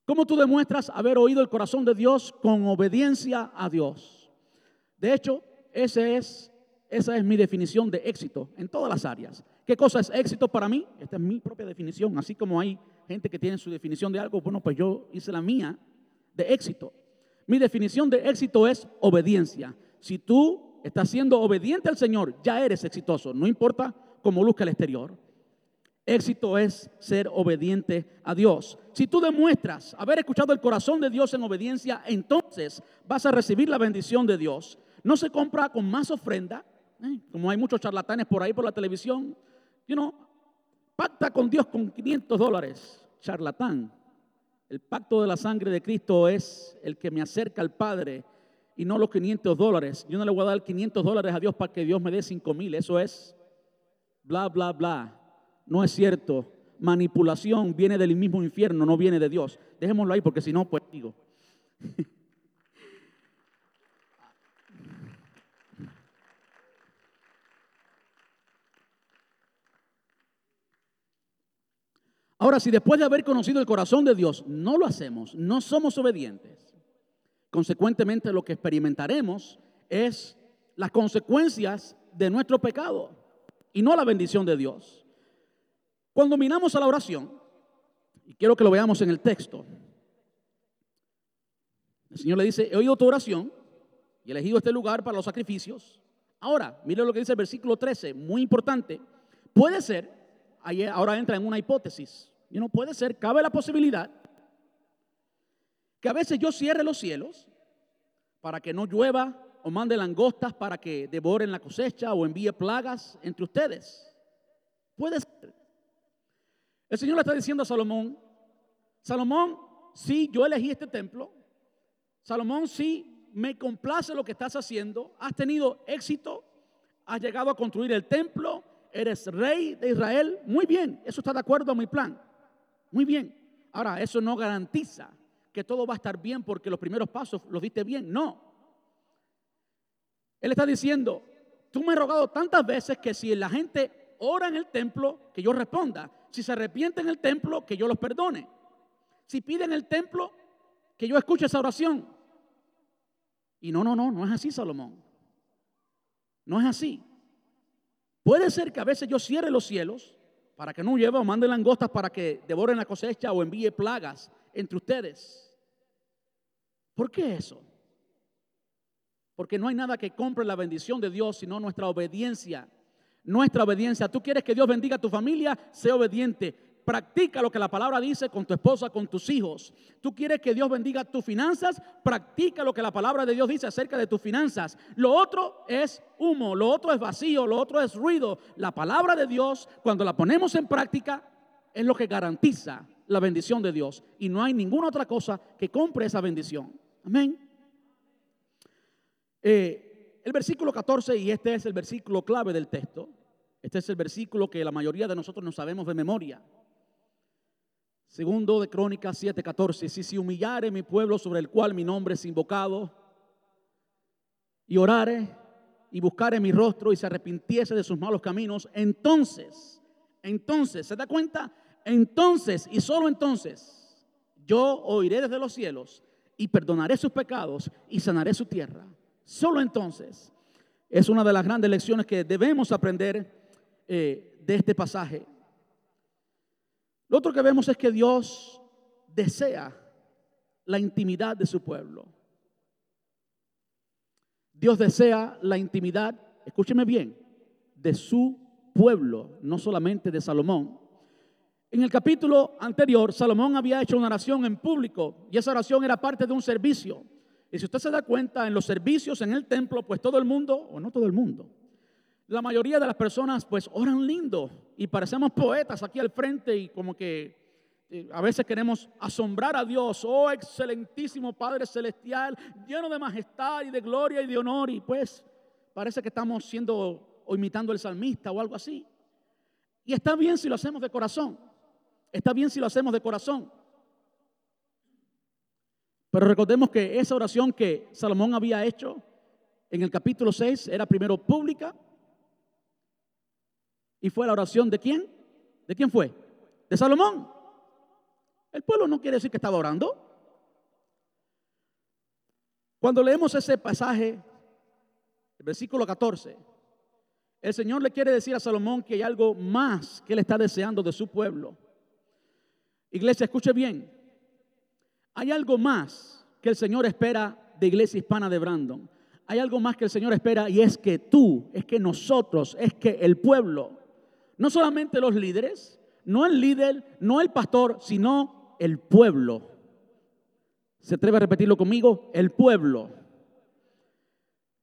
¿Cómo tú demuestras haber oído el corazón de Dios con obediencia a Dios? De hecho, esa es mi definición de éxito en todas las áreas. ¿Qué cosa es éxito para mí? Esta es mi propia definición. Así como hay gente que tiene su definición de algo, bueno, pues yo hice la mía de éxito. Mi definición de éxito es obediencia. Si tú estás siendo obediente al Señor, ya eres exitoso. No importa cómo luzca el exterior. Éxito es ser obediente a Dios. Si tú demuestras haber escuchado el corazón de Dios en obediencia, entonces vas a recibir la bendición de Dios. No se compra con más ofrenda, ¿eh? como hay muchos charlatanes por ahí por la televisión. You know, pacta con Dios con 500 dólares, charlatán. El pacto de la sangre de Cristo es el que me acerca al Padre y no los 500 dólares. Yo no le voy a dar 500 dólares a Dios para que Dios me dé 5 mil. Eso es bla, bla, bla. No es cierto. Manipulación viene del mismo infierno, no viene de Dios. Dejémoslo ahí porque si no, pues digo. Ahora, si después de haber conocido el corazón de Dios no lo hacemos, no somos obedientes, consecuentemente lo que experimentaremos es las consecuencias de nuestro pecado y no la bendición de Dios. Cuando miramos a la oración, y quiero que lo veamos en el texto, el Señor le dice, he oído tu oración y elegido este lugar para los sacrificios. Ahora, mire lo que dice el versículo 13, muy importante. Puede ser, ahora entra en una hipótesis, y no puede ser, cabe la posibilidad que a veces yo cierre los cielos para que no llueva o mande langostas para que devoren la cosecha o envíe plagas entre ustedes. Puede ser. El Señor le está diciendo a Salomón, Salomón, sí, yo elegí este templo. Salomón, sí, me complace lo que estás haciendo. Has tenido éxito. Has llegado a construir el templo. Eres rey de Israel. Muy bien, eso está de acuerdo a mi plan. Muy bien. Ahora, eso no garantiza que todo va a estar bien porque los primeros pasos los diste bien. No. Él está diciendo, tú me has rogado tantas veces que si la gente ora en el templo, que yo responda. Si se arrepiente en el templo, que yo los perdone. Si pide en el templo, que yo escuche esa oración. Y no, no, no, no es así, Salomón. No es así. Puede ser que a veces yo cierre los cielos para que no lleve o mande langostas para que devoren la cosecha o envíe plagas entre ustedes. ¿Por qué eso? Porque no hay nada que compre la bendición de Dios sino nuestra obediencia. Nuestra obediencia. Tú quieres que Dios bendiga a tu familia, sé obediente. Practica lo que la palabra dice con tu esposa, con tus hijos. Tú quieres que Dios bendiga tus finanzas, practica lo que la palabra de Dios dice acerca de tus finanzas. Lo otro es humo, lo otro es vacío, lo otro es ruido. La palabra de Dios, cuando la ponemos en práctica, es lo que garantiza la bendición de Dios. Y no hay ninguna otra cosa que compre esa bendición. Amén. Eh, el versículo 14, y este es el versículo clave del texto, este es el versículo que la mayoría de nosotros no sabemos de memoria. Segundo de Crónicas 7:14, si se humillare mi pueblo sobre el cual mi nombre es invocado, y orare y buscare mi rostro y se arrepintiese de sus malos caminos, entonces, entonces, ¿se da cuenta? Entonces y solo entonces, yo oiré desde los cielos y perdonaré sus pecados y sanaré su tierra. Solo entonces. Es una de las grandes lecciones que debemos aprender eh, de este pasaje. Lo otro que vemos es que Dios desea la intimidad de su pueblo. Dios desea la intimidad, escúcheme bien, de su pueblo, no solamente de Salomón. En el capítulo anterior, Salomón había hecho una oración en público y esa oración era parte de un servicio. Y si usted se da cuenta, en los servicios en el templo, pues todo el mundo, o no todo el mundo, la mayoría de las personas pues oran lindo y parecemos poetas aquí al frente y como que eh, a veces queremos asombrar a Dios, oh excelentísimo Padre Celestial, lleno de majestad y de gloria y de honor y pues parece que estamos siendo o imitando el salmista o algo así. Y está bien si lo hacemos de corazón, está bien si lo hacemos de corazón. Pero recordemos que esa oración que Salomón había hecho en el capítulo 6 era primero pública ¿Y fue la oración de quién? ¿De quién fue? De Salomón. El pueblo no quiere decir que estaba orando. Cuando leemos ese pasaje, el versículo 14, el Señor le quiere decir a Salomón que hay algo más que él está deseando de su pueblo. Iglesia, escuche bien. Hay algo más que el Señor espera de Iglesia Hispana de Brandon. Hay algo más que el Señor espera y es que tú, es que nosotros, es que el pueblo no solamente los líderes, no el líder, no el pastor, sino el pueblo. ¿Se atreve a repetirlo conmigo? El pueblo.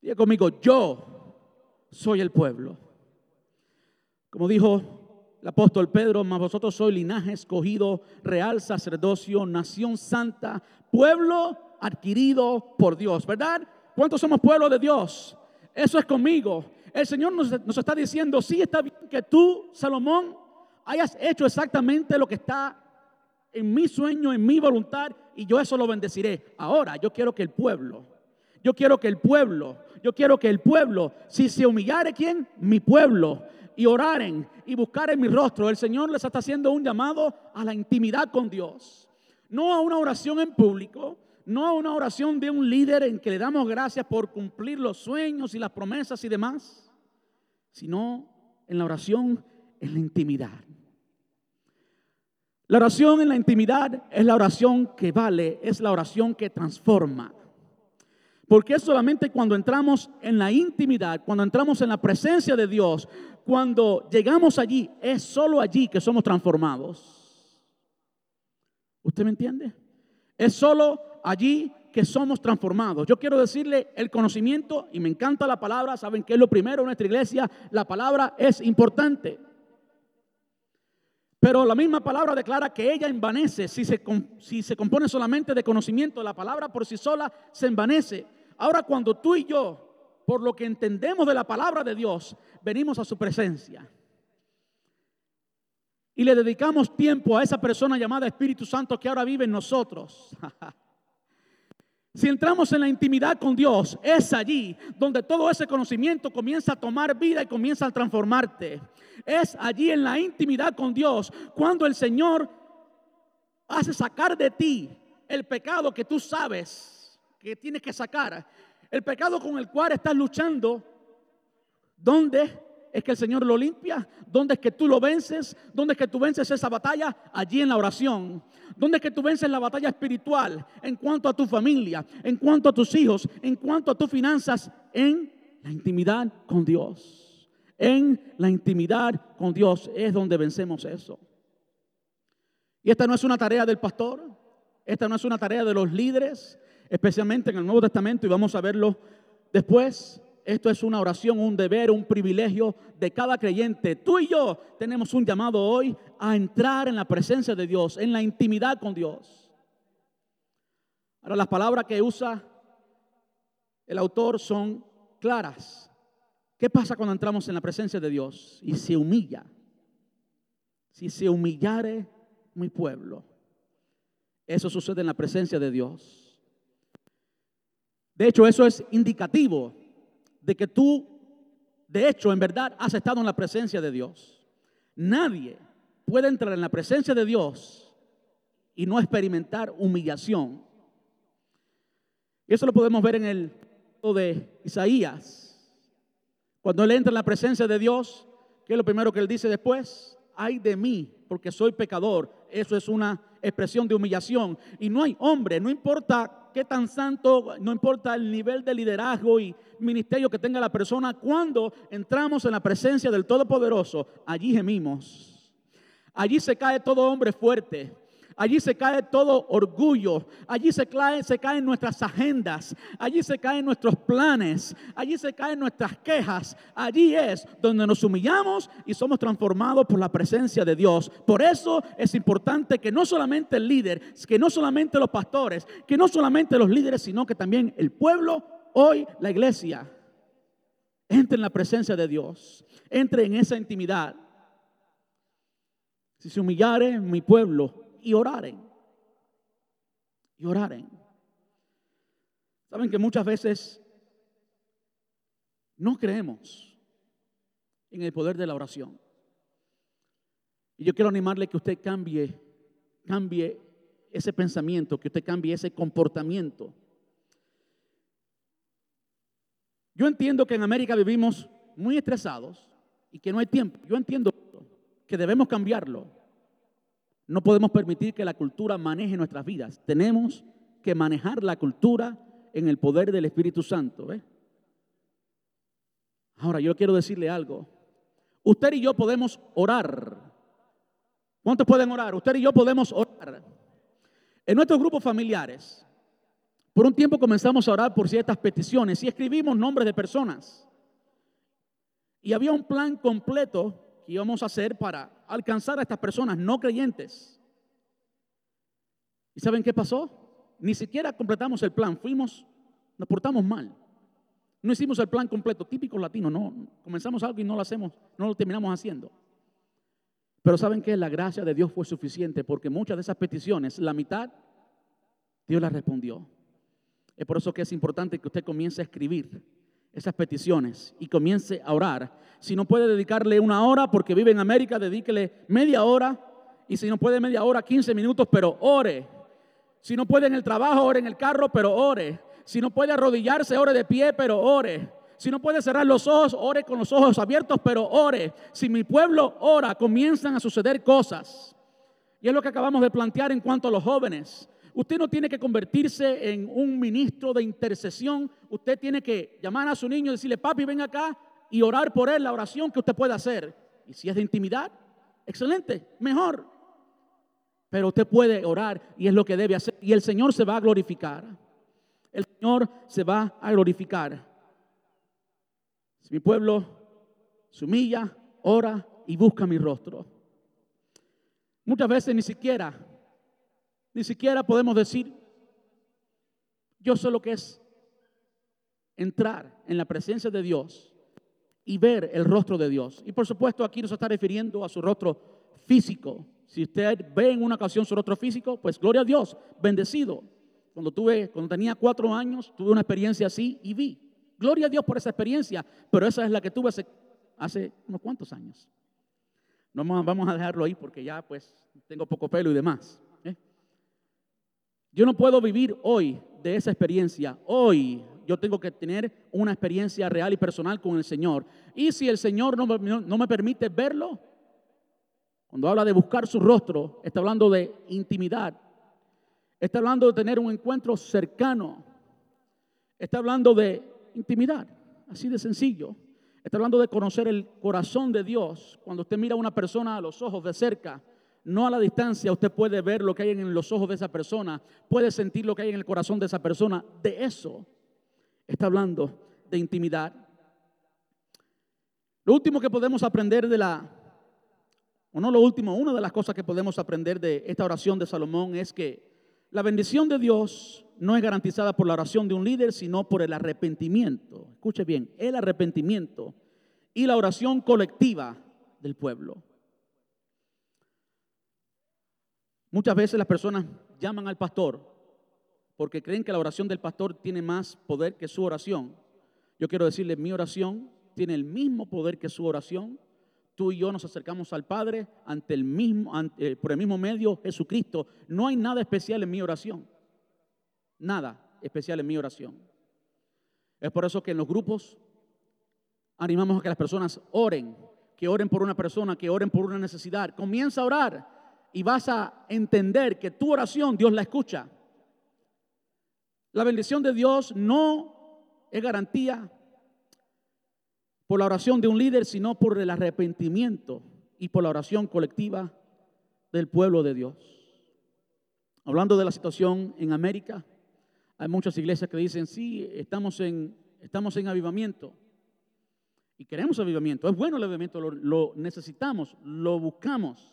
Diga conmigo, yo soy el pueblo. Como dijo el apóstol Pedro, más vosotros sois linaje escogido, real sacerdocio, nación santa, pueblo adquirido por Dios, ¿verdad? ¿Cuántos somos pueblo de Dios? Eso es conmigo. El Señor nos, está diciendo, sí está bien que tú, Salomón, hayas hecho exactamente lo que está en mi sueño, en mi voluntad, y yo eso lo bendeciré. Ahora, yo quiero que el pueblo, yo quiero que el pueblo, yo quiero que el pueblo, si se humillare, ¿quién? Mi pueblo, y oraren y buscaren mi rostro, el Señor les está haciendo un llamado a la intimidad con Dios. No a una oración en público, no una oración de un líder en que le damos gracias por cumplir los sueños y las promesas y demás sino en la oración en la intimidad. La oración en la intimidad es la oración que vale, es la oración que transforma. Porque es solamente cuando entramos en la intimidad, cuando entramos en la presencia de Dios, cuando llegamos allí, es solo allí que somos transformados. ¿Usted me entiende? Es solo allí que somos transformados. Yo quiero decirle el conocimiento, y me encanta la palabra, saben que es lo primero en nuestra iglesia, la palabra es importante. Pero la misma palabra declara que ella envanece si se, si se compone solamente de conocimiento. La palabra por sí sola se envanece. Ahora cuando tú y yo, por lo que entendemos de la palabra de Dios, venimos a su presencia y le dedicamos tiempo a esa persona llamada Espíritu Santo que ahora vive en nosotros. Si entramos en la intimidad con Dios, es allí donde todo ese conocimiento comienza a tomar vida y comienza a transformarte. Es allí en la intimidad con Dios cuando el Señor hace sacar de ti el pecado que tú sabes que tienes que sacar. El pecado con el cual estás luchando. ¿Dónde? Es que el Señor lo limpia? ¿Dónde es que tú lo vences? ¿Dónde es que tú vences esa batalla? Allí en la oración. ¿Dónde es que tú vences la batalla espiritual en cuanto a tu familia, en cuanto a tus hijos, en cuanto a tus finanzas? En la intimidad con Dios. En la intimidad con Dios es donde vencemos eso. Y esta no es una tarea del pastor, esta no es una tarea de los líderes, especialmente en el Nuevo Testamento, y vamos a verlo después. Esto es una oración, un deber, un privilegio de cada creyente. Tú y yo tenemos un llamado hoy a entrar en la presencia de Dios, en la intimidad con Dios. Ahora las palabras que usa el autor son claras. ¿Qué pasa cuando entramos en la presencia de Dios y se humilla? Si se humillare mi pueblo. Eso sucede en la presencia de Dios. De hecho, eso es indicativo de que tú, de hecho, en verdad, has estado en la presencia de Dios. Nadie puede entrar en la presencia de Dios y no experimentar humillación. Y eso lo podemos ver en el de Isaías. Cuando él entra en la presencia de Dios, ¿qué es lo primero que él dice después? Ay de mí, porque soy pecador. Eso es una expresión de humillación. Y no hay hombre, no importa qué tan santo, no importa el nivel de liderazgo y ministerio que tenga la persona, cuando entramos en la presencia del Todopoderoso, allí gemimos. Allí se cae todo hombre fuerte. Allí se cae todo orgullo. Allí se, cae, se caen nuestras agendas. Allí se caen nuestros planes. Allí se caen nuestras quejas. Allí es donde nos humillamos y somos transformados por la presencia de Dios. Por eso es importante que no solamente el líder, que no solamente los pastores, que no solamente los líderes, sino que también el pueblo, hoy la iglesia, entre en la presencia de Dios. Entre en esa intimidad. Si se humillare mi pueblo, y oraren. Y oraren. Saben que muchas veces no creemos en el poder de la oración. Y yo quiero animarle que usted cambie, cambie ese pensamiento, que usted cambie ese comportamiento. Yo entiendo que en América vivimos muy estresados y que no hay tiempo. Yo entiendo que debemos cambiarlo. No podemos permitir que la cultura maneje nuestras vidas. Tenemos que manejar la cultura en el poder del Espíritu Santo. Ahora, yo quiero decirle algo. Usted y yo podemos orar. ¿Cuántos pueden orar? Usted y yo podemos orar. En nuestros grupos familiares, por un tiempo comenzamos a orar por ciertas peticiones y escribimos nombres de personas. Y había un plan completo que íbamos a hacer para alcanzar a estas personas no creyentes. ¿Y saben qué pasó? Ni siquiera completamos el plan, fuimos, nos portamos mal. No hicimos el plan completo, típico latino, no, comenzamos algo y no lo hacemos, no lo terminamos haciendo. Pero saben que la gracia de Dios fue suficiente porque muchas de esas peticiones, la mitad, Dios las respondió. Es por eso que es importante que usted comience a escribir esas peticiones y comience a orar. Si no puede dedicarle una hora porque vive en América, dedíquele media hora. Y si no puede media hora, 15 minutos, pero ore. Si no puede en el trabajo, ore en el carro, pero ore. Si no puede arrodillarse, ore de pie, pero ore. Si no puede cerrar los ojos, ore con los ojos abiertos, pero ore. Si mi pueblo ora, comienzan a suceder cosas. Y es lo que acabamos de plantear en cuanto a los jóvenes. Usted no tiene que convertirse en un ministro de intercesión. Usted tiene que llamar a su niño y decirle, papi, ven acá y orar por él la oración que usted puede hacer. Y si es de intimidad, excelente, mejor. Pero usted puede orar y es lo que debe hacer. Y el Señor se va a glorificar. El Señor se va a glorificar. Si mi pueblo se humilla, ora y busca mi rostro. Muchas veces ni siquiera, ni siquiera podemos decir, yo sé lo que es entrar en la presencia de Dios y ver el rostro de Dios. Y por supuesto aquí nos está refiriendo a su rostro físico. Si usted ve en una ocasión su rostro físico, pues gloria a Dios, bendecido. Cuando tuve, cuando tenía cuatro años, tuve una experiencia así y vi. Gloria a Dios por esa experiencia, pero esa es la que tuve hace, hace unos cuantos años. No vamos a dejarlo ahí porque ya pues tengo poco pelo y demás. Yo no puedo vivir hoy de esa experiencia. Hoy yo tengo que tener una experiencia real y personal con el Señor. Y si el Señor no me permite verlo, cuando habla de buscar su rostro, está hablando de intimidad. Está hablando de tener un encuentro cercano. Está hablando de intimidad, así de sencillo. Está hablando de conocer el corazón de Dios. Cuando usted mira a una persona a los ojos de cerca, no a la distancia, usted puede ver lo que hay en los ojos de esa persona, puede sentir lo que hay en el corazón de esa persona. De eso está hablando, de intimidad. Lo último que podemos aprender de la, o no lo último, una de las cosas que podemos aprender de esta oración de Salomón es que la bendición de Dios no es garantizada por la oración de un líder, sino por el arrepentimiento. Escuche bien, el arrepentimiento y la oración colectiva del pueblo. Muchas veces las personas llaman al pastor porque creen que la oración del pastor tiene más poder que su oración. Yo quiero decirle, mi oración tiene el mismo poder que su oración. Tú y yo nos acercamos al Padre ante el mismo, eh, por el mismo medio, Jesucristo. No hay nada especial en mi oración. Nada especial en mi oración. Es por eso que en los grupos animamos a que las personas oren, que oren por una persona, que oren por una necesidad. Comienza a orar y vas a entender que tu oración Dios la escucha. La bendición de Dios no es garantía por la oración de un líder, sino por el arrepentimiento y por la oración colectiva del pueblo de Dios. Hablando de la situación en América, hay muchas iglesias que dicen, sí, estamos en, estamos en avivamiento y queremos avivamiento. Es bueno el avivamiento, lo necesitamos, lo buscamos.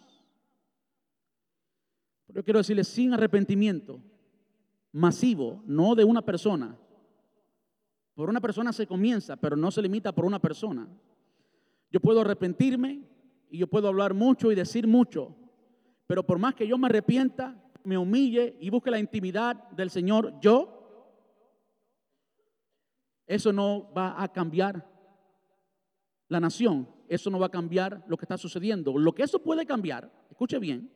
Yo quiero decirles, sin arrepentimiento masivo, no de una persona. Por una persona se comienza, pero no se limita por una persona. Yo puedo arrepentirme y yo puedo hablar mucho y decir mucho, pero por más que yo me arrepienta, me humille y busque la intimidad del Señor, yo, eso no va a cambiar la nación, eso no va a cambiar lo que está sucediendo. Lo que eso puede cambiar, escuche bien,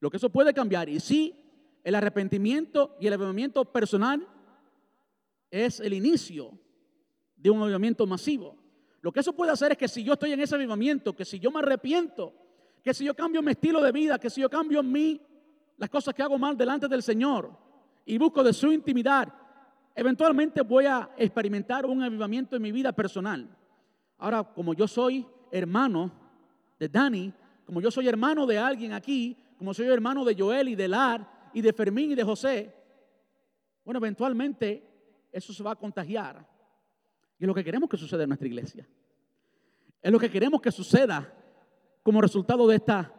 lo que eso puede cambiar. Y sí, el arrepentimiento y el avivamiento personal es el inicio de un avivamiento masivo. Lo que eso puede hacer es que si yo estoy en ese avivamiento, que si yo me arrepiento, que si yo cambio mi estilo de vida, que si yo cambio en mí las cosas que hago mal delante del Señor y busco de su intimidad, eventualmente voy a experimentar un avivamiento en mi vida personal. Ahora, como yo soy hermano de Dani, como yo soy hermano de alguien aquí, como soy hermano de Joel y de Lar y de Fermín y de José, bueno, eventualmente eso se va a contagiar. Y es lo que queremos que suceda en nuestra iglesia. Es lo que queremos que suceda como resultado de esta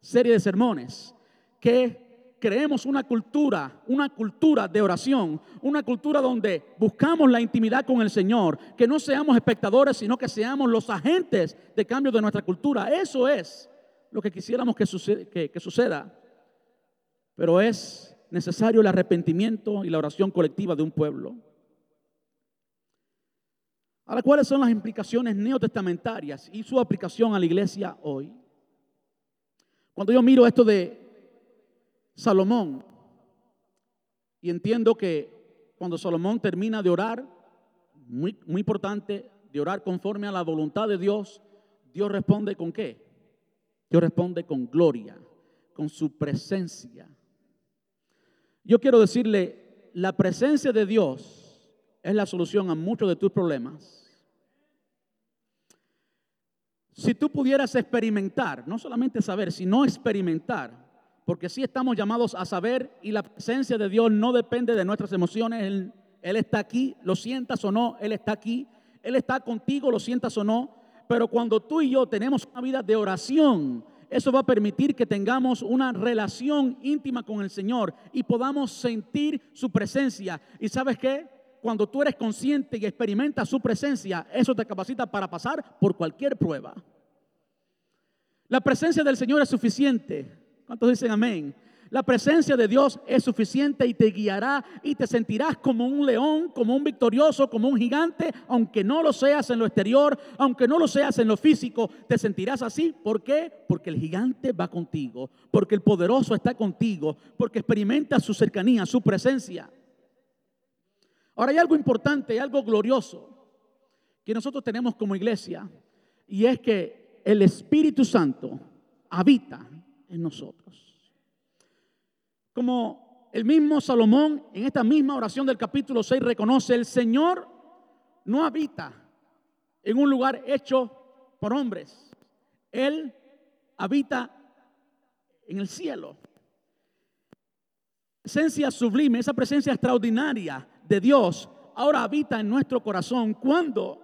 serie de sermones. Que creemos una cultura, una cultura de oración, una cultura donde buscamos la intimidad con el Señor, que no seamos espectadores, sino que seamos los agentes de cambio de nuestra cultura. Eso es lo que quisiéramos que, suceda, pero es necesario el arrepentimiento y la oración colectiva de un pueblo. Ahora, ¿cuáles son las implicaciones neotestamentarias y su aplicación a la iglesia hoy? Cuando yo miro esto de Salomón y entiendo que cuando Salomón termina de orar, muy, muy importante, de orar conforme a la voluntad de Dios, Dios responde con qué? Dios responde con gloria, con su presencia. Yo quiero decirle, la presencia de Dios es la solución a muchos de tus problemas. Si tú pudieras experimentar, no solamente saber, sino experimentar, porque sí estamos llamados a saber y la presencia de Dios no depende de nuestras emociones. Él, él, está aquí, lo sientas o no, Él está aquí. Él está contigo, lo sientas o no. Pero cuando tú y yo tenemos una vida de oración, eso va a permitir que tengamos una relación íntima con el Señor y podamos sentir su presencia. ¿Y sabes qué? cuando tú eres consciente y experimentas su presencia, eso te capacita para pasar por cualquier prueba. La presencia del Señor es suficiente. ¿Cuántos dicen amén? La presencia de Dios es suficiente y te guiará y te sentirás como un león, como un victorioso, como un gigante, aunque no lo seas en lo exterior, aunque no lo seas en lo físico, te sentirás así. ¿Por qué? Porque el gigante va contigo, porque el poderoso está contigo, porque experimentas su cercanía, su presencia. Ahora hay algo importante, algo glorioso que nosotros tenemos como iglesia y es que el Espíritu Santo habita en nosotros. Como el mismo Salomón en esta misma oración del capítulo 6 reconoce, el Señor no habita en un lugar hecho por hombres. Él habita en el cielo. Esencia sublime, esa presencia extraordinaria de Dios ahora habita en nuestro corazón. Cuando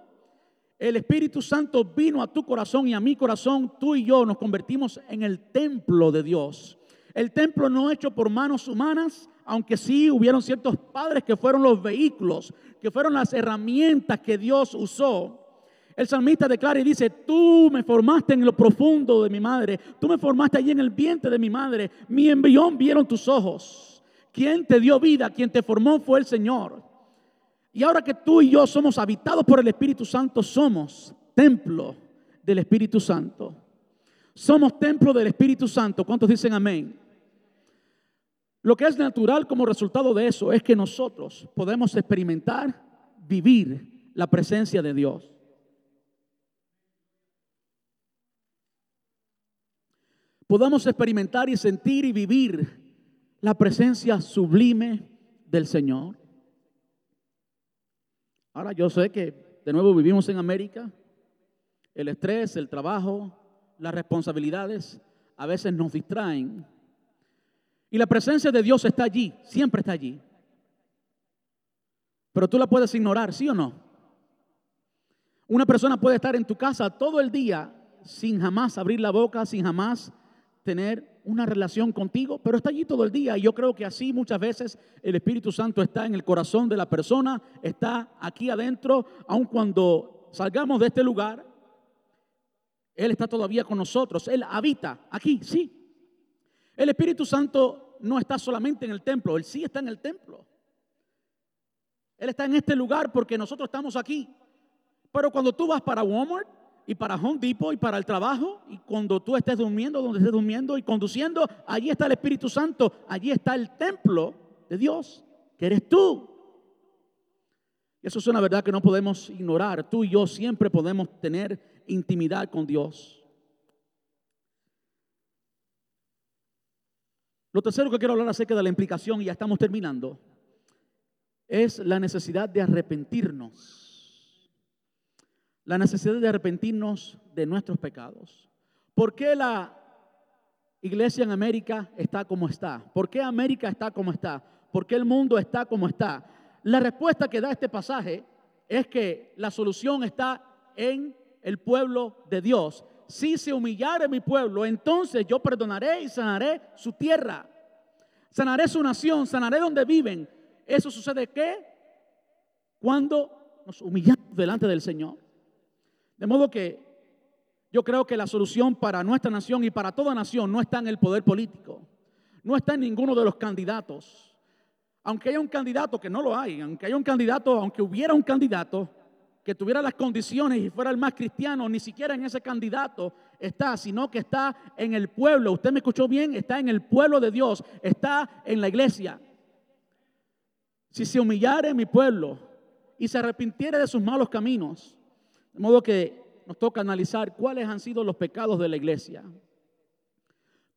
el Espíritu Santo vino a tu corazón y a mi corazón, tú y yo nos convertimos en el templo de Dios. El templo no hecho por manos humanas, aunque sí hubieron ciertos padres que fueron los vehículos, que fueron las herramientas que Dios usó. El salmista declara y dice, tú me formaste en lo profundo de mi madre, tú me formaste allí en el vientre de mi madre, mi embrión vieron tus ojos. Quien te dio vida, quien te formó fue el Señor. Y ahora que tú y yo somos habitados por el Espíritu Santo, somos templo del Espíritu Santo. Somos templo del Espíritu Santo. ¿Cuántos dicen amén? Lo que es natural como resultado de eso es que nosotros podemos experimentar, vivir la presencia de Dios. Podamos experimentar y sentir y vivir la presencia sublime del Señor. Ahora yo sé que de nuevo vivimos en América. El estrés, el trabajo, las responsabilidades a veces nos distraen. Y la presencia de Dios está allí, siempre está allí. Pero tú la puedes ignorar, ¿sí o no? Una persona puede estar en tu casa todo el día sin jamás abrir la boca, sin jamás tener una relación contigo, pero está allí todo el día. Y yo creo que así muchas veces el Espíritu Santo está en el corazón de la persona, está aquí adentro, aun cuando salgamos de este lugar, Él está todavía con nosotros, Él habita aquí, sí. El Espíritu Santo no está solamente en el templo, Él sí está en el templo. Él está en este lugar porque nosotros estamos aquí. Pero cuando tú vas para Walmart, y para Home Depot y para el trabajo. Y cuando tú estés durmiendo, donde estés durmiendo y conduciendo, allí está el Espíritu Santo, allí está el templo de Dios, que eres tú. Eso es una verdad que no podemos ignorar. Tú y yo siempre podemos tener intimidad con Dios. Lo tercero que quiero hablar acerca de la implicación, y ya estamos terminando, es la necesidad de arrepentirnos la necesidad de arrepentirnos de nuestros pecados. ¿Por qué la iglesia en América está como está? ¿Por qué América está como está? ¿Por qué el mundo está como está? La respuesta que da este pasaje es que la solución está en el pueblo de Dios. Si se humillare mi pueblo, entonces yo perdonaré y sanaré su tierra. Sanaré su nación, sanaré donde viven. ¿Eso sucede qué? Cuando nos humillamos delante del Señor. De modo que yo creo que la solución para nuestra nación y para toda nación no está en el poder político, no está en ninguno de los candidatos. Aunque haya un candidato, que no lo hay, aunque haya un candidato, aunque hubiera un candidato que tuviera las condiciones y fuera el más cristiano, ni siquiera en ese candidato está, sino que está en el pueblo. Usted me escuchó bien, está en el pueblo de Dios, está en la iglesia. Si se humillare mi pueblo y se arrepintiere de sus malos caminos, de modo que nos toca analizar cuáles han sido los pecados de la iglesia.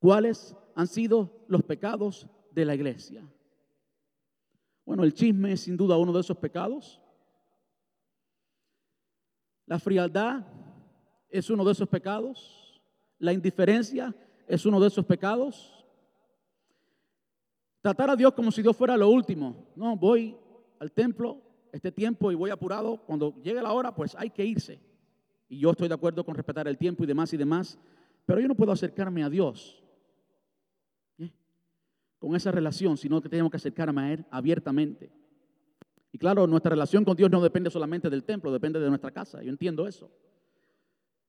¿Cuáles han sido los pecados de la iglesia? Bueno, el chisme es sin duda uno de esos pecados. La frialdad es uno de esos pecados. La indiferencia es uno de esos pecados. Tratar a Dios como si Dios fuera lo último. No, voy al templo este tiempo y voy apurado. Cuando llegue la hora, pues hay que irse. Y yo estoy de acuerdo con respetar el tiempo y demás y demás. Pero yo no puedo acercarme a Dios ¿eh? con esa relación, sino que tenemos que acercarme a Él abiertamente. Y claro, nuestra relación con Dios no depende solamente del templo, depende de nuestra casa. Yo entiendo eso.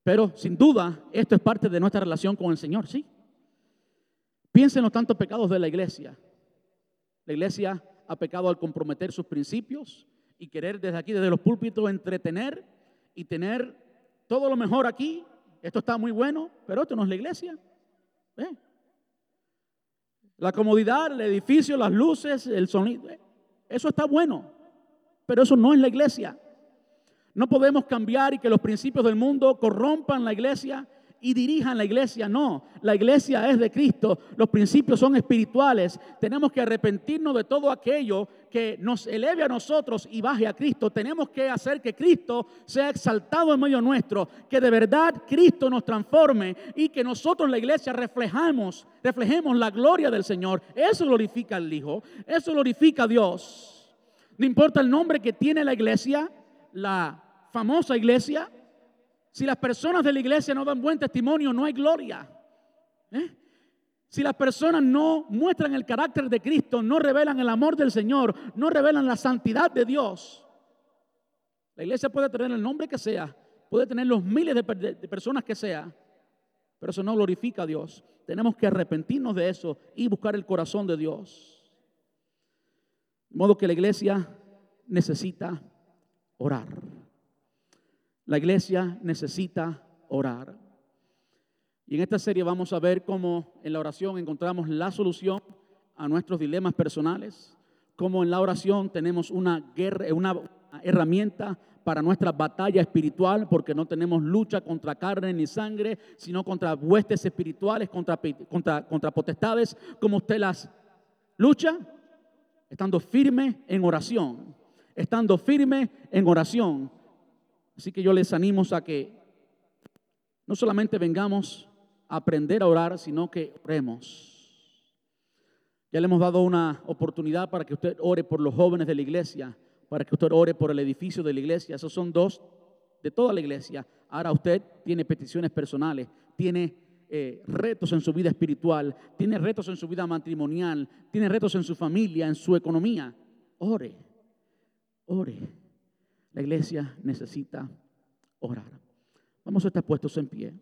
Pero sin duda, esto es parte de nuestra relación con el Señor, ¿sí? Piensen en los tantos pecados de la iglesia. La iglesia ha pecado al comprometer sus principios y querer desde aquí, desde los púlpitos, entretener y tener todo lo mejor aquí. Esto está muy bueno, pero esto no es la iglesia. ¿eh? La comodidad, el edificio, las luces, el sonido, ¿eh? eso está bueno, pero eso no es la iglesia. No podemos cambiar y que los principios del mundo corrompan la iglesia y dirijan la iglesia. No, la iglesia es de Cristo, los principios son espirituales. Tenemos que arrepentirnos de todo aquello que nos eleve a nosotros y baje a Cristo. Tenemos que hacer que Cristo sea exaltado en medio nuestro, que de verdad Cristo nos transforme y que nosotros la iglesia reflejamos, reflejemos la gloria del Señor. Eso glorifica al Hijo, eso glorifica a Dios. No importa el nombre que tiene la iglesia, la famosa iglesia, si las personas de la iglesia no dan buen testimonio, no hay gloria. ¿eh? Si las personas no muestran el carácter de Cristo, no revelan el amor del Señor, no revelan la santidad de Dios, la iglesia puede tener el nombre que sea, puede tener los miles de, de personas que sea, pero eso no glorifica a Dios. Tenemos que arrepentirnos de eso y buscar el corazón de Dios. De modo que la iglesia necesita orar. La iglesia necesita orar. Y en esta serie vamos a ver cómo en la oración encontramos la solución a nuestros dilemas personales, cómo en la oración tenemos una, guerra, una herramienta para nuestra batalla espiritual, porque no tenemos lucha contra carne ni sangre, sino contra huestes espirituales, contra, contra, contra potestades, como usted las lucha, estando firme en oración, estando firme en oración. Así que yo les animo a que no solamente vengamos a aprender a orar, sino que oremos. Ya le hemos dado una oportunidad para que usted ore por los jóvenes de la iglesia, para que usted ore por el edificio de la iglesia. Esos son dos de toda la iglesia. Ahora usted tiene peticiones personales, tiene eh, retos en su vida espiritual, tiene retos en su vida matrimonial, tiene retos en su familia, en su economía. Ore, ore. La iglesia necesita orar. Vamos a estar puestos en pie.